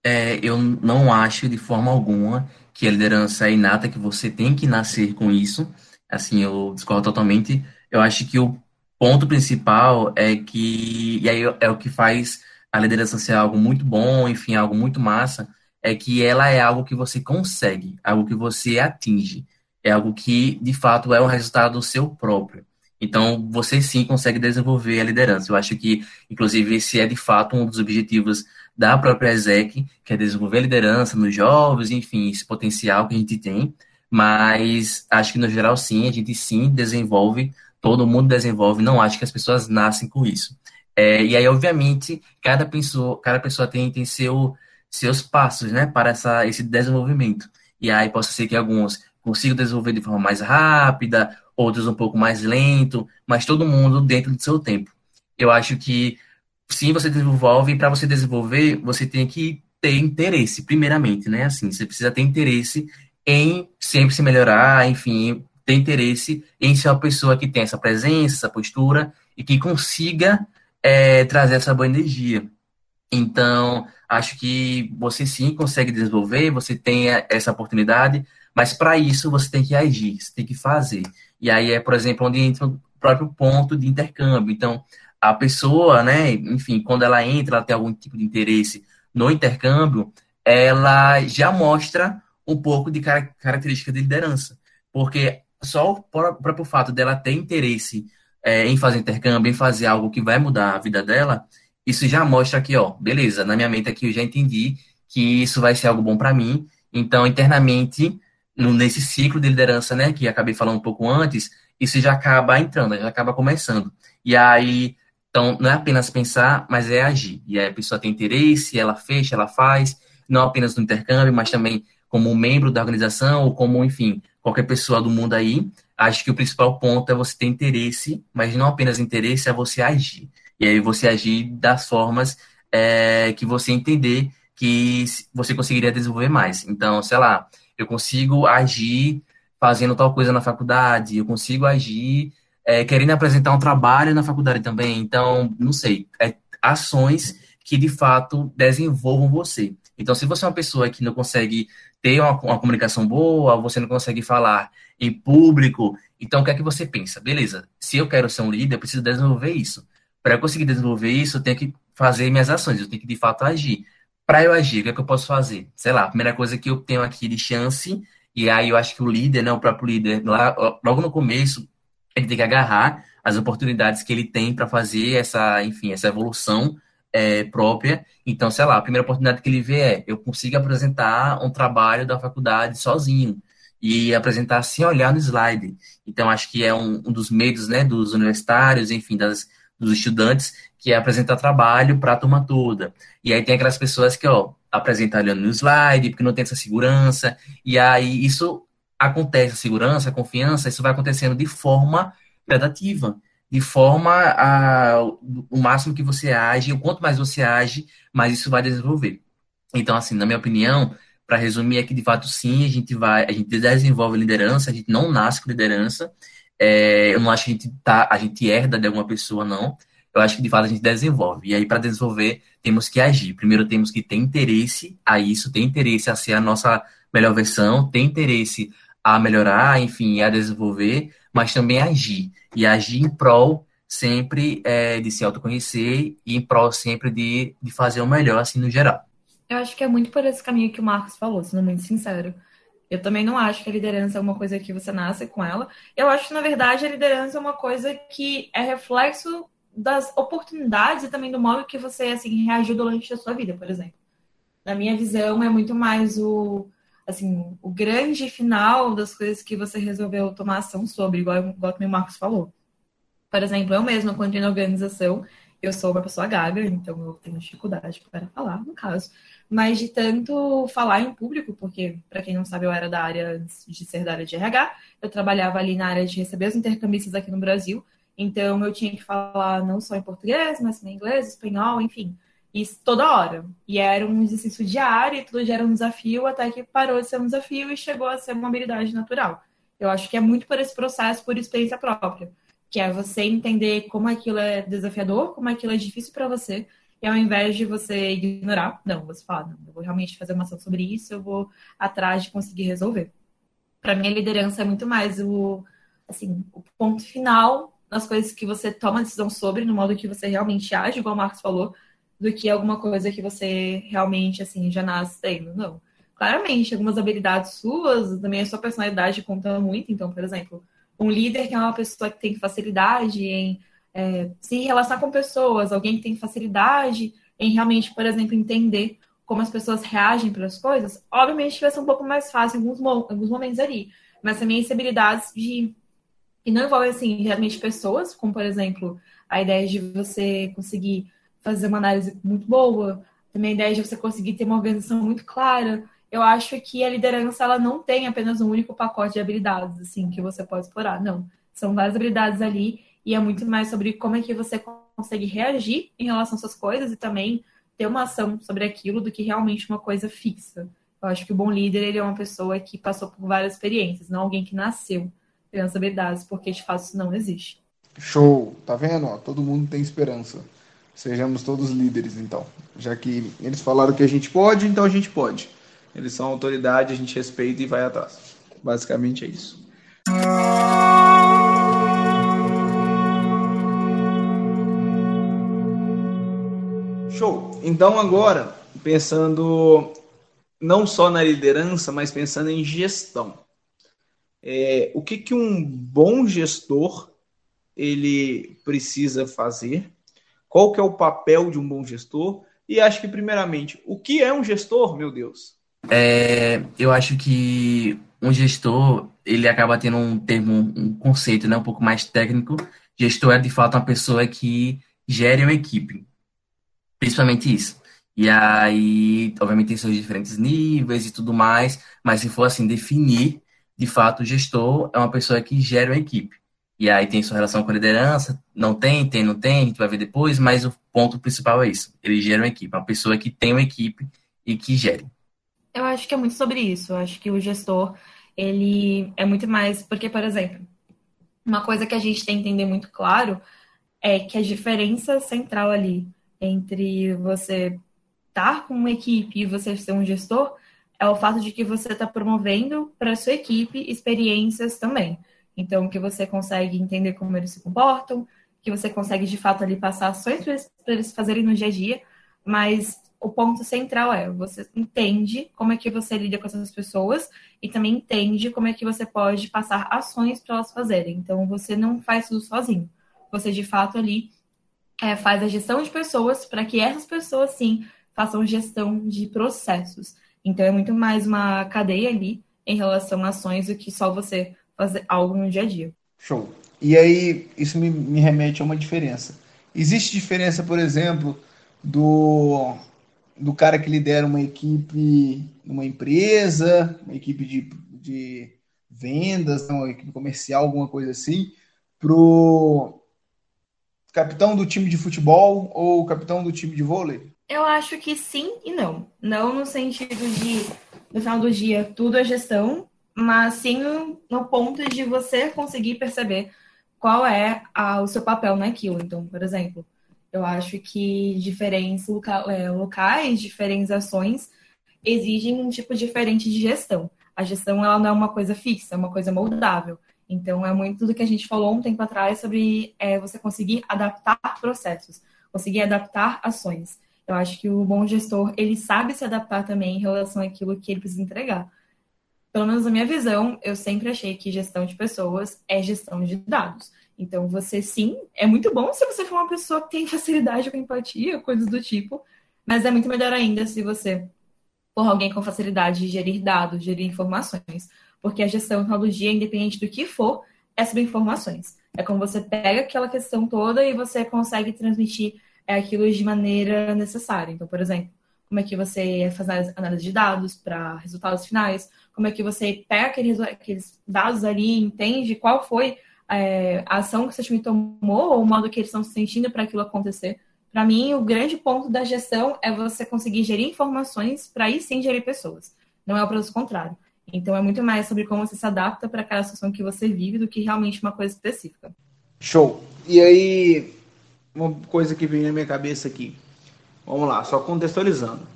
É, eu não acho de forma alguma que a liderança é inata, que você tem que nascer com isso. Assim, eu discordo totalmente. Eu acho que o ponto principal é que, e aí é o que faz a liderança ser algo muito bom, enfim, algo muito massa, é que ela é algo que você consegue, algo que você atinge, é algo que de fato é um resultado seu próprio. Então, você sim consegue desenvolver a liderança. Eu acho que, inclusive, esse é de fato um dos objetivos da própria ESEC, que é desenvolver a liderança nos jovens, enfim, esse potencial que a gente tem. Mas acho que, no geral, sim, a gente sim desenvolve, todo mundo desenvolve, não acho que as pessoas nascem com isso. É, e aí, obviamente, cada pessoa, cada pessoa tem, tem seu, seus passos, né, para essa, esse desenvolvimento. E aí pode ser que alguns consigam desenvolver de forma mais rápida, outros um pouco mais lento, mas todo mundo dentro do seu tempo. Eu acho que sim, você desenvolve, e para você desenvolver, você tem que ter interesse, primeiramente, né? Assim, você precisa ter interesse em sempre se melhorar, enfim, ter interesse em ser uma pessoa que tem essa presença, essa postura e que consiga é, trazer essa boa energia. Então, acho que você sim consegue desenvolver, você tem essa oportunidade, mas para isso você tem que agir, você tem que fazer. E aí é, por exemplo, onde entra o próprio ponto de intercâmbio. Então, a pessoa, né, enfim, quando ela entra, ela tem algum tipo de interesse no intercâmbio, ela já mostra um pouco de car característica de liderança. Porque só o próprio fato dela ter interesse é, em fazer intercâmbio, em fazer algo que vai mudar a vida dela, isso já mostra que, ó, beleza, na minha mente aqui eu já entendi que isso vai ser algo bom para mim. Então, internamente, nesse ciclo de liderança, né, que acabei falando um pouco antes, isso já acaba entrando, já acaba começando. E aí, então, não é apenas pensar, mas é agir. E aí a pessoa tem interesse, ela fecha, ela faz, não apenas no intercâmbio, mas também como membro da organização ou como, enfim, qualquer pessoa do mundo aí. Acho que o principal ponto é você ter interesse, mas não apenas interesse, é você agir. E aí você agir das formas é, que você entender que você conseguiria desenvolver mais. Então, sei lá, eu consigo agir fazendo tal coisa na faculdade, eu consigo agir é, querendo apresentar um trabalho na faculdade também. Então, não sei, é, ações que de fato desenvolvam você. Então, se você é uma pessoa que não consegue ter uma, uma comunicação boa, você não consegue falar em público, então o que é que você pensa? Beleza, se eu quero ser um líder, eu preciso desenvolver isso. Para eu conseguir desenvolver isso, eu tenho que fazer minhas ações, eu tenho que de fato agir. Para eu agir, o que é que eu posso fazer? Sei lá, a primeira coisa que eu tenho aqui de chance, e aí eu acho que o líder, né, o próprio líder, lá, logo no começo, ele tem que agarrar as oportunidades que ele tem para fazer essa, enfim, essa evolução é, própria. Então, sei lá, a primeira oportunidade que ele vê é eu consigo apresentar um trabalho da faculdade sozinho e apresentar sem olhar no slide. Então, acho que é um, um dos medos né, dos universitários, enfim, das, dos estudantes, que é apresentar trabalho para a turma toda. E aí tem aquelas pessoas que, ó, apresentam olhando no slide, porque não tem essa segurança, e aí isso acontece, a segurança, a confiança, isso vai acontecendo de forma gradativa, de forma a o máximo que você age, o quanto mais você age, mais isso vai desenvolver. Então, assim, na minha opinião, para resumir, é que de fato sim, a gente vai, a gente desenvolve liderança, a gente não nasce com liderança. É, eu não acho que a gente tá, a gente herda de alguma pessoa, não eu acho que de fato a gente desenvolve. E aí, para desenvolver, temos que agir. Primeiro, temos que ter interesse a isso, ter interesse a ser a nossa melhor versão, ter interesse a melhorar, enfim, a desenvolver, mas também agir. E agir em prol sempre é, de se autoconhecer e em prol sempre de, de fazer o melhor, assim, no geral. Eu acho que é muito por esse caminho que o Marcos falou, sendo muito sincero. Eu também não acho que a liderança é uma coisa que você nasce com ela. Eu acho que, na verdade, a liderança é uma coisa que é reflexo das oportunidades e também do modo que você assim reagiu durante a sua vida, por exemplo. Na minha visão, é muito mais o assim, o grande final das coisas que você resolveu tomar ação sobre, igual, igual o Marcos falou. Por exemplo, eu mesma, quando entrei na organização, eu sou uma pessoa gaga, então eu tenho dificuldade para falar, no caso. Mas de tanto falar em público, porque, para quem não sabe, eu era da área de ser da área de RH, eu trabalhava ali na área de receber os intercambistas aqui no Brasil, então eu tinha que falar não só em português, mas também inglês, espanhol, enfim. Isso toda hora. E era um exercício diário, e tudo já era um desafio, até que parou de ser um desafio e chegou a ser uma habilidade natural. Eu acho que é muito por esse processo, por experiência própria. Que é você entender como aquilo é desafiador, como aquilo é difícil para você, e ao invés de você ignorar, não, você fala, não, eu vou realmente fazer uma ação sobre isso, eu vou atrás de conseguir resolver. Para mim, a liderança é muito mais o, assim, o ponto final nas coisas que você toma decisão sobre, no modo que você realmente age, igual o Marcos falou, do que alguma coisa que você realmente, assim, já nasce tendo. Não. Claramente, algumas habilidades suas, também a sua personalidade conta muito. Então, por exemplo, um líder que é uma pessoa que tem facilidade em é, se relacionar com pessoas, alguém que tem facilidade em realmente, por exemplo, entender como as pessoas reagem para as coisas, obviamente vai ser um pouco mais fácil em alguns, alguns momentos ali. Mas também essa habilidades de e não envolve, assim, realmente pessoas, como, por exemplo, a ideia de você conseguir fazer uma análise muito boa, também a ideia de você conseguir ter uma organização muito clara. Eu acho que a liderança, ela não tem apenas um único pacote de habilidades, assim, que você pode explorar. Não. São várias habilidades ali e é muito mais sobre como é que você consegue reagir em relação às suas coisas e também ter uma ação sobre aquilo do que realmente uma coisa fixa. Eu acho que o bom líder, ele é uma pessoa que passou por várias experiências, não alguém que nasceu criança habilidades, porque de fato isso não existe. Show, tá vendo? Ó, todo mundo tem esperança. Sejamos todos líderes, então. Já que eles falaram que a gente pode, então a gente pode. Eles são autoridade, a gente respeita e vai atrás. Basicamente é isso. Então agora, pensando não só na liderança, mas pensando em gestão é, o que, que um bom gestor ele precisa fazer, qual que é o papel de um bom gestor, e acho que, primeiramente, o que é um gestor, meu Deus? É, eu acho que um gestor, ele acaba tendo um termo, um conceito, né, um pouco mais técnico. Gestor é, de fato, uma pessoa que gere uma equipe. Principalmente isso. E aí, obviamente, tem seus diferentes níveis e tudo mais, mas se for assim, definir, de fato, o gestor é uma pessoa que gera uma equipe. E aí tem sua relação com a liderança, não tem, tem, não tem, a gente vai ver depois, mas o ponto principal é isso. Ele gera uma equipe, uma pessoa que tem uma equipe e que gere. Eu acho que é muito sobre isso. Eu acho que o gestor, ele é muito mais. Porque, por exemplo, uma coisa que a gente tem que entender muito claro é que a diferença central ali entre você estar com uma equipe e você ser um gestor é o fato de que você está promovendo para sua equipe experiências também. Então, que você consegue entender como eles se comportam, que você consegue de fato ali passar ações para eles fazerem no dia a dia, mas o ponto central é você entende como é que você lida com essas pessoas e também entende como é que você pode passar ações para elas fazerem. Então, você não faz tudo sozinho. Você de fato ali é, faz a gestão de pessoas para que essas pessoas sim façam gestão de processos. Então, é muito mais uma cadeia ali em relação a ações do que só você fazer algo no dia a dia. Show. E aí, isso me, me remete a uma diferença. Existe diferença, por exemplo, do, do cara que lidera uma equipe numa empresa, uma equipe de, de vendas, uma equipe comercial, alguma coisa assim, pro capitão do time de futebol ou capitão do time de vôlei? Eu acho que sim e não. Não no sentido de, no final do dia, tudo é gestão, mas sim no, ponto de você conseguir perceber qual é a, o seu papel naquilo. Então, por exemplo, eu acho que diferentes loca, é, locais, diferentes ações exigem um tipo diferente de gestão. A gestão ela não é uma coisa fixa, é uma coisa moldável. Então, é muito do que a gente falou um tempo atrás sobre é, você conseguir adaptar processos, conseguir adaptar ações. Eu acho que o bom gestor, ele sabe se adaptar também em relação àquilo que ele precisa entregar pelo menos na minha visão, eu sempre achei que gestão de pessoas é gestão de dados. Então, você sim, é muito bom se você for uma pessoa que tem facilidade com empatia, coisas do tipo, mas é muito melhor ainda se você for alguém com facilidade de gerir dados, gerir informações. Porque a gestão de tecnologia, independente do que for, é sobre informações. É como você pega aquela questão toda e você consegue transmitir é, aquilo de maneira necessária. Então, por exemplo, como é que você faz análise de dados para resultados finais, como é que você pega aqueles, aqueles dados ali, entende qual foi é, a ação que seu time tomou ou o modo que eles estão se sentindo para aquilo acontecer. Para mim, o grande ponto da gestão é você conseguir gerir informações para aí sim gerir pessoas. Não é o processo contrário. Então, é muito mais sobre como você se adapta para aquela situação que você vive do que realmente uma coisa específica. Show. E aí, uma coisa que vem na minha cabeça aqui. Vamos lá, só contextualizando.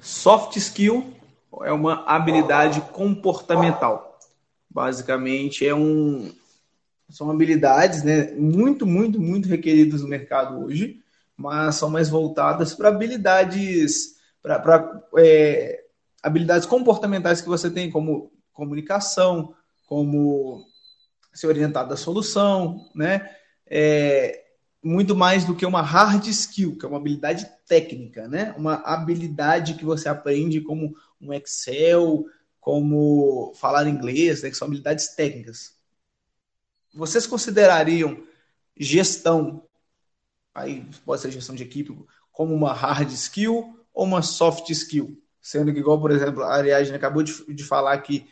Soft skill é uma habilidade comportamental. Basicamente, é um, são habilidades né, muito, muito, muito requeridas no mercado hoje, mas são mais voltadas para habilidades, para é, habilidades comportamentais que você tem, como comunicação, como se orientar da solução, né? É, muito mais do que uma hard skill, que é uma habilidade técnica, né? Uma habilidade que você aprende como um Excel, como falar inglês, né? que são habilidades técnicas. Vocês considerariam gestão, aí pode ser gestão de equipe, como uma hard skill ou uma soft skill? Sendo que, igual, por exemplo, a Ariadne acabou de, de falar que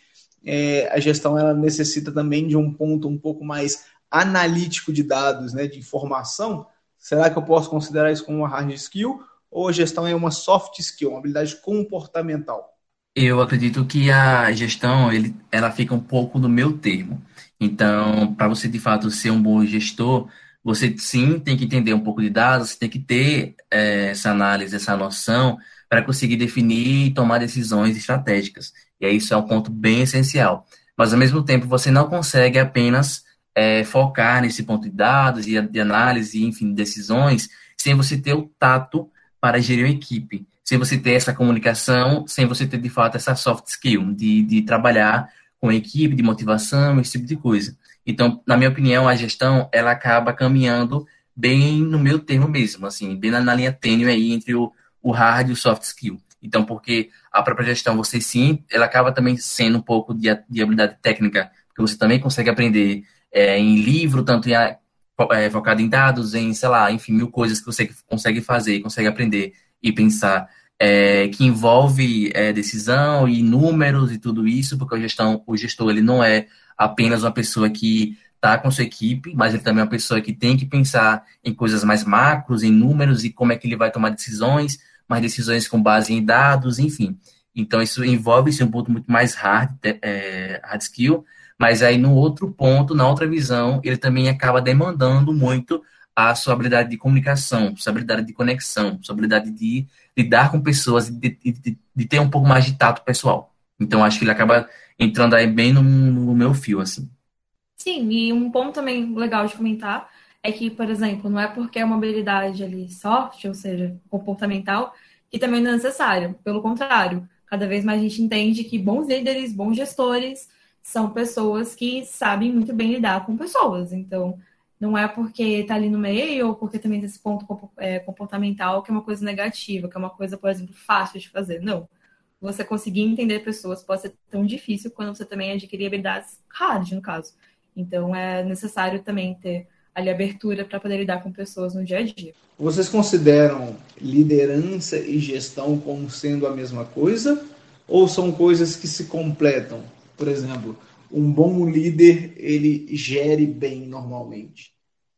é, a gestão ela necessita também de um ponto um pouco mais analítico de dados, né, de informação, será que eu posso considerar isso como uma hard skill ou a gestão é uma soft skill, uma habilidade comportamental? Eu acredito que a gestão ele, ela fica um pouco no meu termo. Então, para você de fato ser um bom gestor, você sim tem que entender um pouco de dados, você tem que ter é, essa análise, essa noção para conseguir definir e tomar decisões estratégicas. E aí isso é um ponto bem essencial. Mas ao mesmo tempo você não consegue apenas é, focar nesse ponto de dados e de análise, enfim, decisões, sem você ter o tato para gerir uma equipe, sem você ter essa comunicação, sem você ter de fato essa soft skill de, de trabalhar com a equipe, de motivação, esse tipo de coisa. Então, na minha opinião, a gestão ela acaba caminhando bem no meu termo mesmo, assim, bem na, na linha tênue aí entre o, o hard e o soft skill. Então, porque a própria gestão, você sim, ela acaba também sendo um pouco de, de habilidade técnica, porque você também consegue aprender é, em livro, tanto em, é, focado em dados, em, sei lá, enfim, mil coisas que você consegue fazer, consegue aprender e pensar, é, que envolve é, decisão e números e tudo isso, porque o, gestão, o gestor ele não é apenas uma pessoa que está com sua equipe, mas ele também é uma pessoa que tem que pensar em coisas mais macros, em números e como é que ele vai tomar decisões, mas decisões com base em dados, enfim. Então, isso envolve esse um ponto muito mais hard, é, hard skill, mas aí no outro ponto, na outra visão, ele também acaba demandando muito a sua habilidade de comunicação, sua habilidade de conexão, sua habilidade de lidar com pessoas, de, de, de ter um pouco mais de tato pessoal. Então, acho que ele acaba entrando aí bem no, no meu fio, assim. Sim, e um ponto também legal de comentar é que, por exemplo, não é porque é uma habilidade ali soft, ou seja, comportamental, que também não é necessário. Pelo contrário, cada vez mais a gente entende que bons líderes, bons gestores, são pessoas que sabem muito bem lidar com pessoas. Então, não é porque está ali no meio ou porque também tem esse ponto é, comportamental que é uma coisa negativa, que é uma coisa, por exemplo, fácil de fazer. Não. Você conseguir entender pessoas pode ser tão difícil quando você também adquirir habilidades hard, no caso. Então, é necessário também ter ali abertura para poder lidar com pessoas no dia a dia. Vocês consideram liderança e gestão como sendo a mesma coisa? Ou são coisas que se completam? Por exemplo, um bom líder ele gere bem normalmente?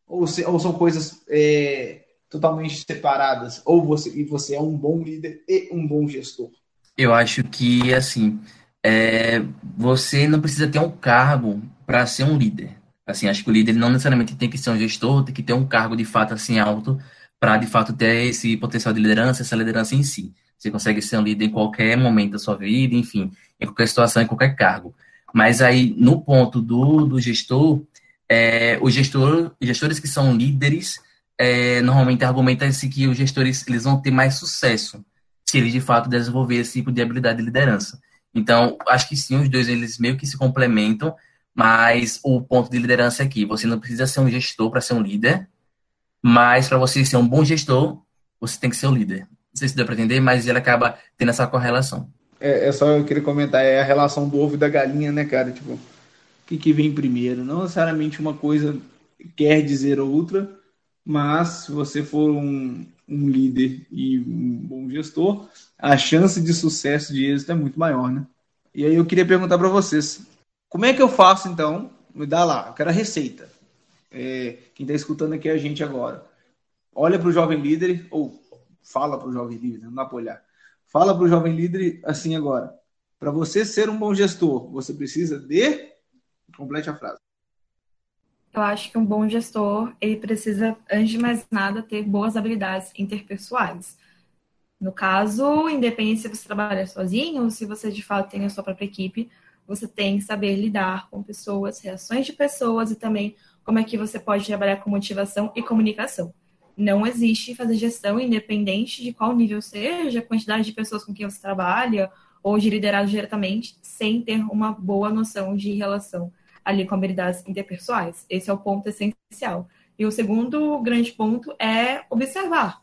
Ou, se, ou são coisas é, totalmente separadas? Ou você e você é um bom líder e um bom gestor? Eu acho que assim é, você não precisa ter um cargo para ser um líder. Assim, acho que o líder não necessariamente tem que ser um gestor, tem que ter um cargo de fato assim alto para de fato ter esse potencial de liderança, essa liderança em si. Você consegue ser um líder em qualquer momento da sua vida, enfim, em qualquer situação, em qualquer cargo. Mas aí, no ponto do, do gestor, é, os gestor, gestores que são líderes, é, normalmente argumentam-se que os gestores eles vão ter mais sucesso se eles, de fato, desenvolver esse tipo de habilidade de liderança. Então, acho que sim, os dois eles meio que se complementam, mas o ponto de liderança é que você não precisa ser um gestor para ser um líder, mas para você ser um bom gestor, você tem que ser um líder. Não sei se deu para entender, mas ele acaba tendo essa correlação é, é, só eu queria comentar, é a relação do ovo e da galinha, né, cara? Tipo, o que, que vem primeiro? Não necessariamente uma coisa quer dizer outra, mas se você for um, um líder e um bom gestor, a chance de sucesso, de êxito é muito maior, né? E aí eu queria perguntar para vocês, como é que eu faço então? Me dá lá, eu quero a receita. É, quem está escutando aqui é a gente agora. Olha para o jovem líder, ou fala para o jovem líder, não dá para olhar Fala para o jovem líder assim agora. Para você ser um bom gestor, você precisa de. Complete a frase. Eu acho que um bom gestor, ele precisa, antes de mais nada, ter boas habilidades interpessoais. No caso, independente se você trabalha sozinho ou se você de fato tem a sua própria equipe, você tem que saber lidar com pessoas, reações de pessoas e também como é que você pode trabalhar com motivação e comunicação não existe fazer gestão independente de qual nível seja, quantidade de pessoas com quem você trabalha ou de liderado diretamente, sem ter uma boa noção de relação ali com habilidades interpessoais. Esse é o ponto essencial. E o segundo grande ponto é observar.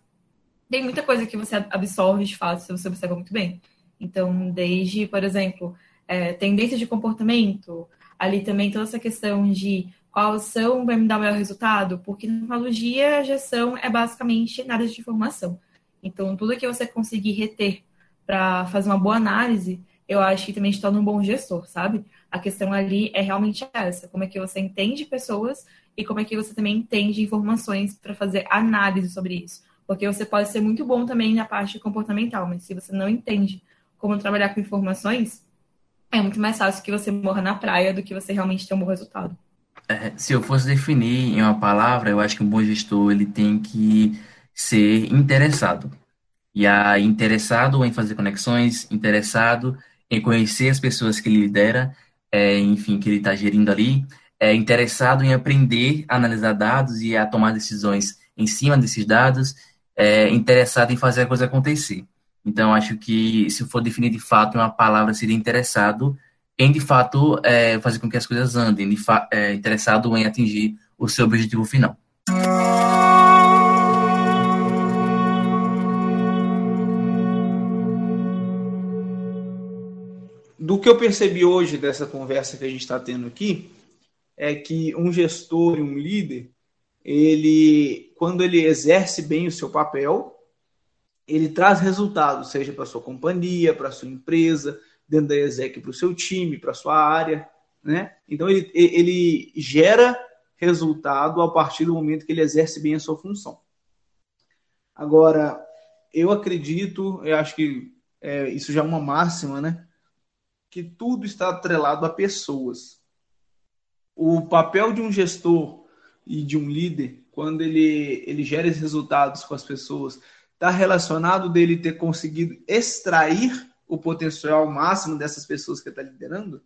Tem muita coisa que você absorve de fato se você observa muito bem. Então, desde, por exemplo, é, tendência de comportamento, ali também toda essa questão de qual ação vai me dar o melhor resultado? Porque na tecnologia, a gestão é basicamente nada de informação. Então, tudo que você conseguir reter para fazer uma boa análise, eu acho que também te torna um bom gestor, sabe? A questão ali é realmente essa: como é que você entende pessoas e como é que você também entende informações para fazer análise sobre isso. Porque você pode ser muito bom também na parte comportamental, mas se você não entende como trabalhar com informações, é muito mais fácil que você morra na praia do que você realmente ter um bom resultado. É, se eu fosse definir em uma palavra, eu acho que um bom gestor ele tem que ser interessado. E a interessado em fazer conexões, interessado em conhecer as pessoas que ele lidera, é, enfim, que ele está gerindo ali, é interessado em aprender a analisar dados e a tomar decisões em cima desses dados, é interessado em fazer a coisa acontecer. Então, acho que se for definir de fato uma palavra, seria interessado em de fato é, fazer com que as coisas andem, de é, interessado em atingir o seu objetivo final. Do que eu percebi hoje dessa conversa que a gente está tendo aqui, é que um gestor e um líder, ele, quando ele exerce bem o seu papel, ele traz resultados, seja para sua companhia, para sua empresa, dentro da exec, para o seu time, para sua área, né? Então ele, ele gera resultado a partir do momento que ele exerce bem a sua função. Agora, eu acredito, eu acho que é, isso já é uma máxima, né? Que tudo está atrelado a pessoas. O papel de um gestor e de um líder, quando ele, ele gera esses resultados com as pessoas, está relacionado dele ter conseguido extrair o potencial máximo dessas pessoas que está liderando?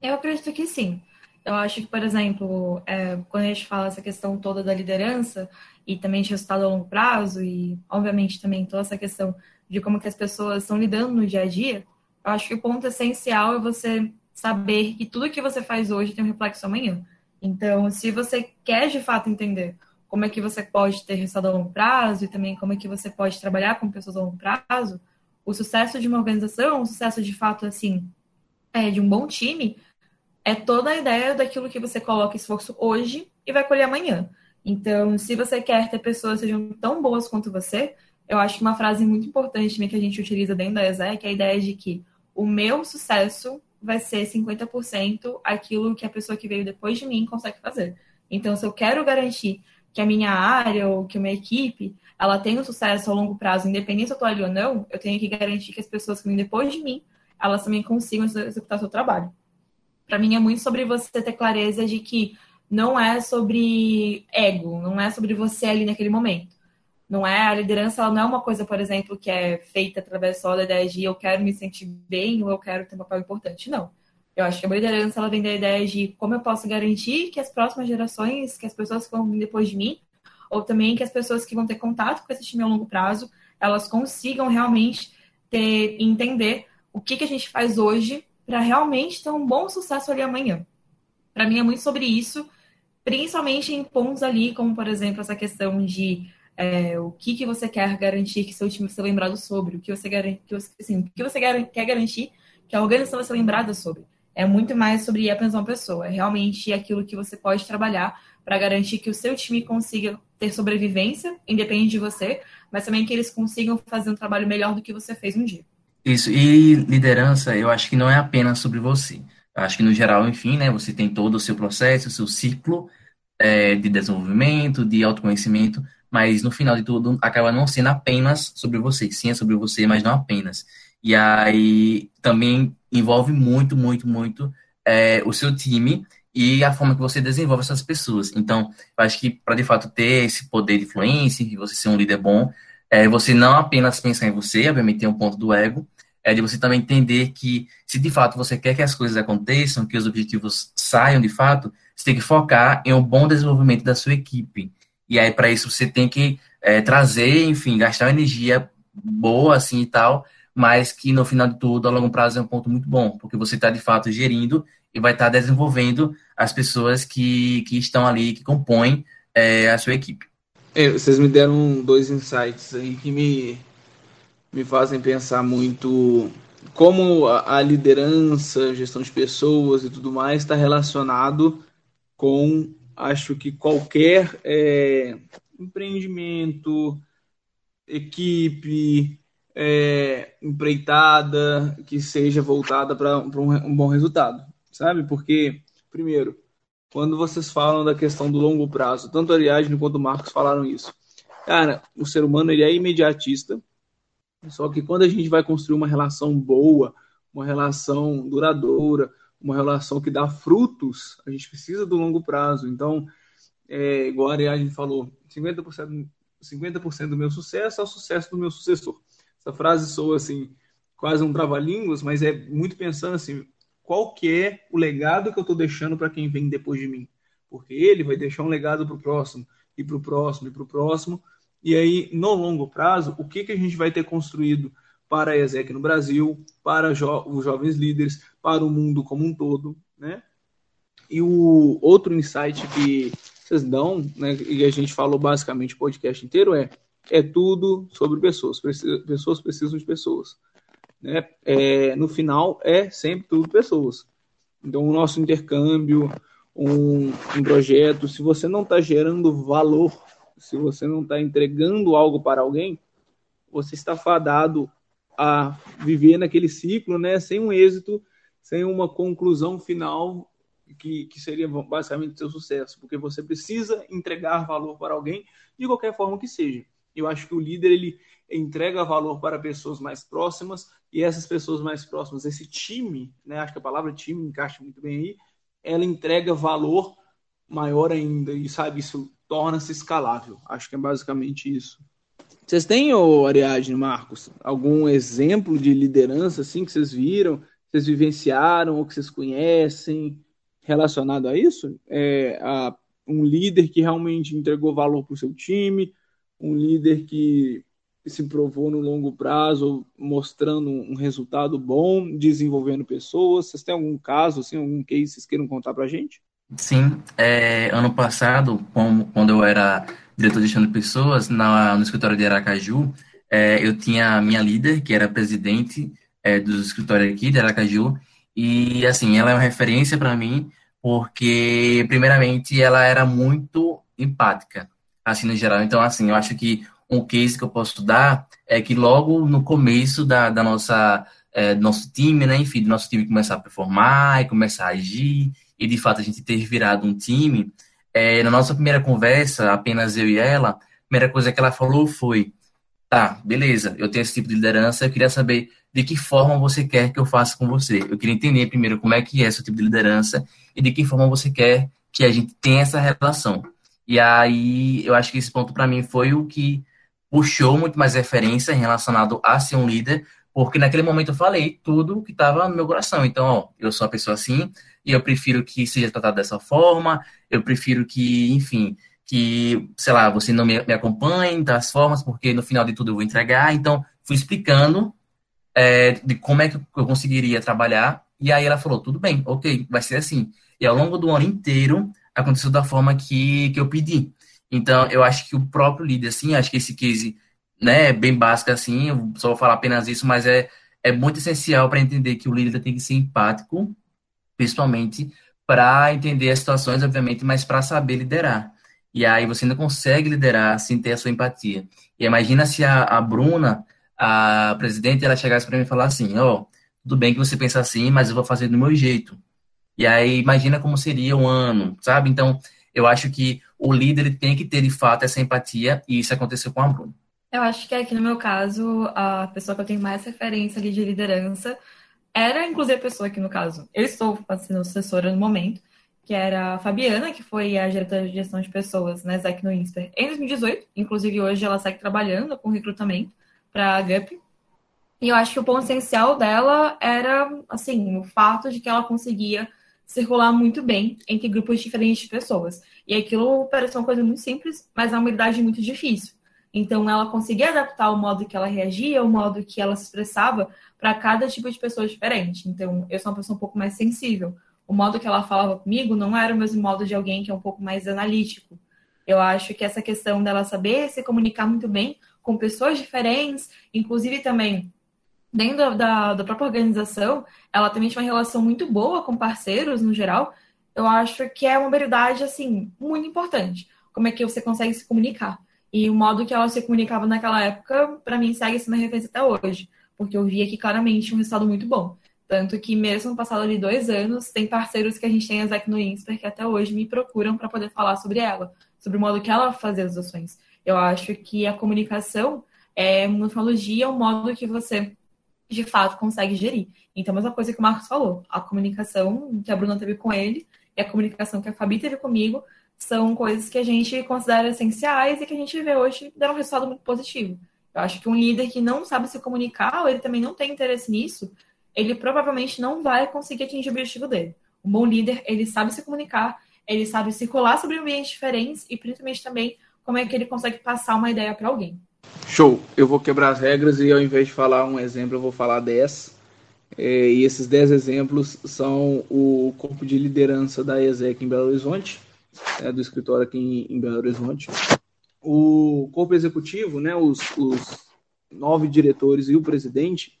Eu acredito que sim. Eu acho que, por exemplo, é, quando a gente fala essa questão toda da liderança e também de resultado a longo prazo e, obviamente, também toda essa questão de como que as pessoas estão lidando no dia a dia, acho que o ponto essencial é você saber que tudo que você faz hoje tem um reflexo amanhã. Então, se você quer de fato entender como é que você pode ter resultado a longo prazo e também como é que você pode trabalhar com pessoas a longo prazo, o sucesso de uma organização, o sucesso de fato, assim, é, de um bom time, é toda a ideia daquilo que você coloca esforço hoje e vai colher amanhã. Então, se você quer ter pessoas que sejam tão boas quanto você, eu acho que uma frase muito importante também que a gente utiliza dentro da ESEC é a ideia de que o meu sucesso vai ser 50% aquilo que a pessoa que veio depois de mim consegue fazer. Então, se eu quero garantir que a minha área ou que a minha equipe ela tenha um sucesso a longo prazo, independente se eu estou ali ou não, eu tenho que garantir que as pessoas que vêm depois de mim, elas também consigam executar seu trabalho para mim é muito sobre você ter clareza de que não é sobre ego, não é sobre você ali naquele momento. Não é a liderança, ela não é uma coisa, por exemplo, que é feita através só da ideia de eu quero me sentir bem ou eu quero ter um papel importante. Não. Eu acho que a liderança ela vem da ideia de como eu posso garantir que as próximas gerações, que as pessoas que vão vir depois de mim, ou também que as pessoas que vão ter contato com esse time a longo prazo, elas consigam realmente ter entender o que, que a gente faz hoje para realmente ter um bom sucesso ali amanhã. Para mim é muito sobre isso, principalmente em pontos ali, como por exemplo essa questão de é, o que, que você quer garantir que seu time ser lembrado sobre, o que você, garante, que você, assim, o que você quer garantir que a organização vai ser lembrada sobre. É muito mais sobre apenas uma pessoa, é realmente aquilo que você pode trabalhar para garantir que o seu time consiga ter sobrevivência, independente de você, mas também que eles consigam fazer um trabalho melhor do que você fez um dia. Isso, e liderança, eu acho que não é apenas sobre você. Eu acho que, no geral, enfim, né, você tem todo o seu processo, o seu ciclo é, de desenvolvimento, de autoconhecimento, mas no final de tudo acaba não sendo apenas sobre você. Sim, é sobre você, mas não apenas. E aí também envolve muito, muito, muito é, o seu time e a forma que você desenvolve essas pessoas. Então, acho que para de fato ter esse poder de influência, e você ser um líder bom, é você não apenas pensar em você, obviamente tem um ponto do ego, é de você também entender que se de fato você quer que as coisas aconteçam, que os objetivos saiam de fato, você tem que focar em um bom desenvolvimento da sua equipe. E aí, para isso, você tem que é, trazer, enfim, gastar energia boa, assim e tal, mas que no final de tudo, a longo prazo, é um ponto muito bom, porque você está de fato gerindo e vai estar tá desenvolvendo as pessoas que, que estão ali, que compõem é, a sua equipe. É, vocês me deram dois insights aí que me, me fazem pensar muito como a, a liderança, gestão de pessoas e tudo mais está relacionado com, acho que qualquer é, empreendimento, equipe, é, empreitada que seja voltada para um, um bom resultado, sabe? Porque, primeiro, quando vocês falam da questão do longo prazo. Tanto a Ariadne quanto o Marcos falaram isso. Cara, o ser humano ele é imediatista, só que quando a gente vai construir uma relação boa, uma relação duradoura, uma relação que dá frutos, a gente precisa do longo prazo. Então, é, igual a Ariadne falou, 50%, 50 do meu sucesso é o sucesso do meu sucessor. Essa frase soa assim, quase um trava-línguas, mas é muito pensando assim, qual que é o legado que eu estou deixando para quem vem depois de mim. Porque ele vai deixar um legado para o próximo, e para o próximo, e para o próximo. E aí, no longo prazo, o que, que a gente vai ter construído para a ESEC no Brasil, para jo os jovens líderes, para o mundo como um todo, né? E o outro insight que vocês dão, né, e a gente falou basicamente o podcast inteiro, é é tudo sobre pessoas. Pessoas precisam de pessoas. né, é, no final é sempre tudo pessoas. Então, o nosso intercâmbio, um, um projeto, se você não está gerando valor, se você não está entregando algo para alguém, você está fadado a viver naquele ciclo, né, sem um êxito, sem uma conclusão final que, que seria basicamente seu sucesso, porque você precisa entregar valor para alguém de qualquer forma que seja. Eu acho que o líder ele entrega valor para pessoas mais próximas e essas pessoas mais próximas, esse time, né, acho que a palavra time encaixa muito bem aí, ela entrega valor maior ainda e sabe isso torna-se escalável. Acho que é basicamente isso. Vocês têm, ô Ariadne, Marcos, algum exemplo de liderança assim que vocês viram, vocês vivenciaram ou que vocês conhecem relacionado a isso? É, a um líder que realmente entregou valor para o seu time, um líder que se provou no longo prazo, mostrando um resultado bom, desenvolvendo pessoas. Vocês têm algum caso, assim, algum case que vocês queiram contar para a gente? Sim, é, ano passado, quando eu era diretor de pessoas na, no escritório de Aracaju, é, eu tinha a minha líder, que era presidente é, do escritório aqui de Aracaju, e assim, ela é uma referência para mim, porque, primeiramente, ela era muito empática, assim, no geral. Então, assim, eu acho que um case que eu posso dar é que logo no começo da, da nossa é, nosso time, né, enfim, do nosso time começar a performar e começar a agir, e de fato a gente ter virado um time, é, na nossa primeira conversa, apenas eu e ela, a primeira coisa que ela falou foi: tá, beleza, eu tenho esse tipo de liderança, eu queria saber de que forma você quer que eu faça com você. Eu queria entender primeiro como é que é esse tipo de liderança e de que forma você quer que a gente tenha essa relação. E aí, eu acho que esse ponto para mim foi o que puxou muito mais referência relacionado a ser um líder, porque naquele momento eu falei tudo que estava no meu coração. Então, ó, eu sou uma pessoa assim, e eu prefiro que seja tratado dessa forma, eu prefiro que, enfim, que, sei lá, você não me, me acompanhe das formas, porque no final de tudo eu vou entregar. Então, fui explicando é, de como é que eu conseguiria trabalhar, e aí ela falou, tudo bem, ok, vai ser assim. E ao longo do ano inteiro, aconteceu da forma que, que eu pedi. Então, eu acho que o próprio líder, assim, acho que esse case, né, é bem básico, assim, eu só vou falar apenas isso, mas é, é muito essencial para entender que o líder tem que ser empático, principalmente para entender as situações, obviamente, mas para saber liderar. E aí você não consegue liderar sem ter a sua empatia. E imagina se a, a Bruna, a presidente, ela chegasse para mim e falar assim, ó, oh, tudo bem que você pensa assim, mas eu vou fazer do meu jeito. E aí imagina como seria o ano, sabe? Então, eu acho que o líder tem que ter de fato essa empatia e isso aconteceu com a Bruna. Eu acho que aqui no meu caso, a pessoa que eu tenho mais referência ali de liderança era, inclusive, a pessoa que, no caso, eu estou sendo assessora no momento, que era a Fabiana, que foi a diretora de gestão de pessoas na Zec no Insper em 2018. Inclusive, hoje ela segue trabalhando com recrutamento para a GUP. E eu acho que o ponto essencial dela era, assim, o fato de que ela conseguia circular muito bem entre grupos diferentes de pessoas. E aquilo parece uma coisa muito simples, mas é uma habilidade muito difícil. Então, ela conseguia adaptar o modo que ela reagia, o modo que ela se expressava para cada tipo de pessoa diferente. Então, eu sou uma pessoa um pouco mais sensível. O modo que ela falava comigo não era o mesmo modo de alguém que é um pouco mais analítico. Eu acho que essa questão dela saber se comunicar muito bem com pessoas diferentes, inclusive também dentro da, da própria organização, ela também tinha uma relação muito boa com parceiros, no geral. Eu acho que é uma habilidade, assim, muito importante. Como é que você consegue se comunicar. E o modo que ela se comunicava naquela época, para mim, segue sendo referência até hoje. Porque eu vi aqui claramente um resultado muito bom. Tanto que, mesmo passado ali dois anos, tem parceiros que a gente tem a Zac no Insper que até hoje me procuram para poder falar sobre ela, sobre o modo que ela fazia as ações. Eu acho que a comunicação é, do dia, o modo que você de fato consegue gerir. Então, a mesma coisa que o Marcos falou, a comunicação que a Bruna teve com ele e a comunicação que a Fabi teve comigo são coisas que a gente considera essenciais e que a gente vê hoje dar um resultado muito positivo. Eu acho que um líder que não sabe se comunicar, ou ele também não tem interesse nisso, ele provavelmente não vai conseguir atingir o objetivo dele. Um bom líder, ele sabe se comunicar, ele sabe circular sobre ambientes diferentes e principalmente também como é que ele consegue passar uma ideia para alguém. Show. Eu vou quebrar as regras e ao invés de falar um exemplo, eu vou falar 10. É, e esses 10 exemplos são o corpo de liderança da ESEC em Belo Horizonte, é, do escritório aqui em, Belo Horizonte. O corpo executivo, né, os, os nove diretores e o presidente,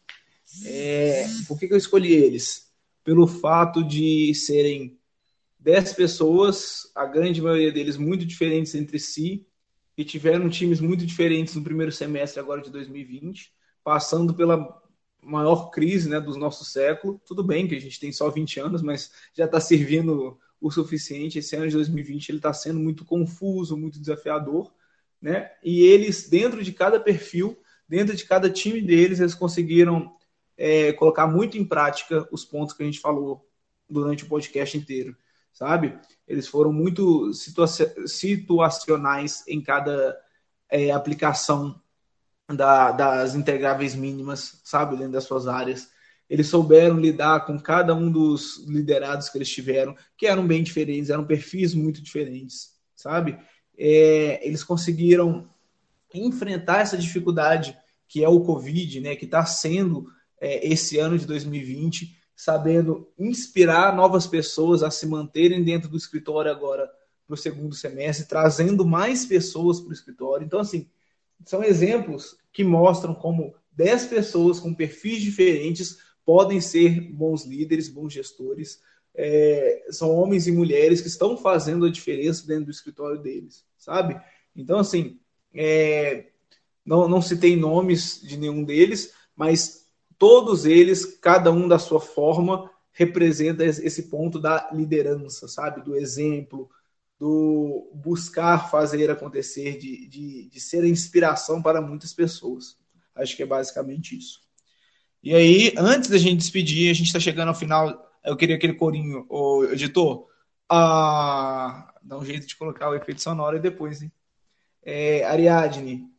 É, por que, que eu escolhi eles? Pelo fato de serem 10 pessoas, a grande maioria deles muito diferentes entre si, e tiveram times muito diferentes no primeiro semestre agora de 2020, passando pela maior crise né, do nosso século. Tudo bem que a gente tem só 20 anos, mas já está servindo o suficiente. Esse ano de 2020 ele está sendo muito confuso, muito desafiador, né? E eles, dentro de cada perfil, dentro de cada time deles, eles conseguiram é, colocar muito em prática os pontos que a gente falou durante o podcast inteiro, sabe? Eles foram muito situa situacionais em cada é, aplicação da, das integráveis mínimas, sabe, dentro das suas áreas. Eles souberam lidar com cada um dos liderados que eles tiveram, que eram bem diferentes, eram perfis muito diferentes, sabe? É, eles conseguiram enfrentar essa dificuldade que é o Covid, né, que está sendo é, esse ano de 2020, sabendo inspirar novas pessoas a se manterem dentro do escritório agora para o segundo semestre, trazendo mais pessoas para o escritório. Então, assim, são exemplos que mostram como 10 pessoas com perfis diferentes podem ser bons líderes, bons gestores. É, são homens e mulheres que estão fazendo a diferença dentro do escritório deles, sabe? Então, assim, é, não, não citei nomes de nenhum deles, mas todos eles, cada um da sua forma, representa esse ponto da liderança, sabe? Do exemplo, do buscar fazer acontecer, de, de, de ser a inspiração para muitas pessoas. Acho que é basicamente isso. E aí, antes da gente despedir, a gente está chegando ao final. Eu queria aquele corinho, o editor. Ah, dá um jeito de colocar o efeito sonoro e depois, hein? É, Ariadne,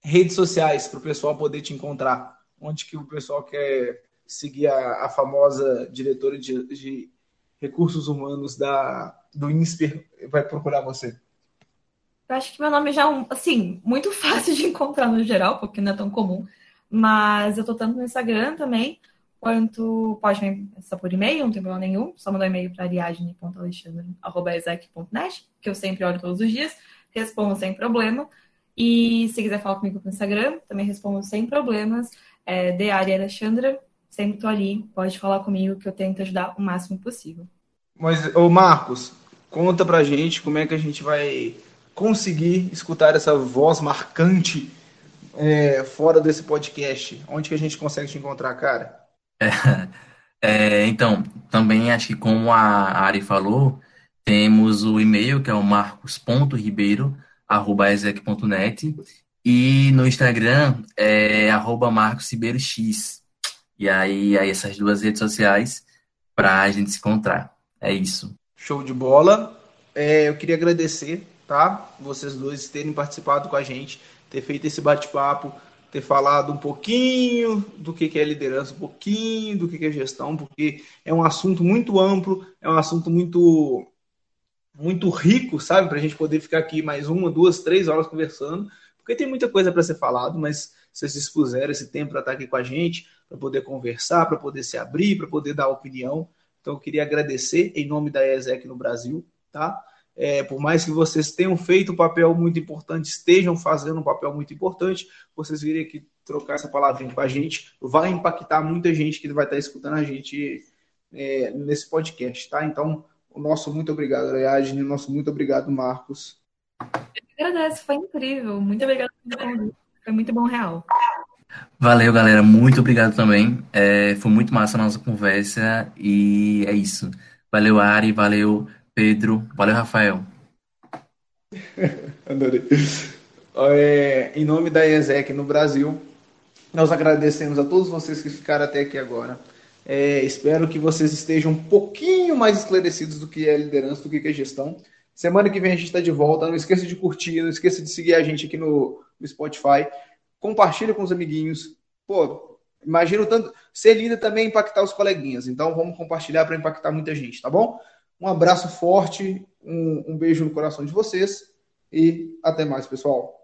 redes sociais para o pessoal poder te encontrar. Onde que o pessoal quer seguir a, a famosa diretora de, de recursos humanos da, do INSPER vai procurar você? Eu acho que meu nome já é, um, assim, muito fácil de encontrar no geral, porque não é tão comum. Mas eu tô tanto no Instagram também, quanto pode me acessar por e-mail, não tem problema nenhum. Só mandar e-mail para ariadne.alexandre.net, que eu sempre olho todos os dias, respondo sem problema. E se quiser falar comigo no Instagram, também respondo sem problemas. É, de Alexandra, sempre tô ali, pode falar comigo que eu tento ajudar o máximo possível. Mas, ô Marcos, conta pra gente como é que a gente vai conseguir escutar essa voz marcante é, fora desse podcast. Onde que a gente consegue te encontrar, cara? É, é, então, também acho que como a Ari falou, temos o e-mail que é o marcos.ribeiro.exec.net e no Instagram é arroba marcosribeirox. E aí, aí essas duas redes sociais para a gente se encontrar. É isso. Show de bola. É, eu queria agradecer, tá? Vocês dois terem participado com a gente, ter feito esse bate-papo, ter falado um pouquinho do que é liderança, um pouquinho do que é gestão, porque é um assunto muito amplo, é um assunto muito muito rico, sabe, para a gente poder ficar aqui mais uma, duas, três horas conversando, porque tem muita coisa para ser falado, mas vocês dispuseram esse tempo para estar aqui com a gente, para poder conversar, para poder se abrir, para poder dar opinião. Então, eu queria agradecer em nome da ESEC no Brasil, tá? É, por mais que vocês tenham feito um papel muito importante, estejam fazendo um papel muito importante, vocês virem aqui trocar essa palavrinha com a gente, vai impactar muita gente que vai estar escutando a gente é, nesse podcast, tá? Então, o nosso muito obrigado, Ariadne, o nosso muito obrigado, Marcos. Eu agradeço, foi incrível. Muito obrigado Foi muito bom, real. Valeu, galera. Muito obrigado também. É, foi muito massa a nossa conversa e é isso. Valeu, Ari. Valeu, Pedro. Valeu, Rafael. Adorei. É, em nome da ESEC no Brasil, nós agradecemos a todos vocês que ficaram até aqui agora. É, espero que vocês estejam um pouquinho mais esclarecidos do que é liderança, do que é gestão. Semana que vem a gente está de volta. Não esqueça de curtir, não esqueça de seguir a gente aqui no, no Spotify compartilha com os amiguinhos. Pô, imagino tanto. Ser líder também é impactar os coleguinhas. Então vamos compartilhar para impactar muita gente, tá bom? Um abraço forte, um, um beijo no coração de vocês e até mais, pessoal.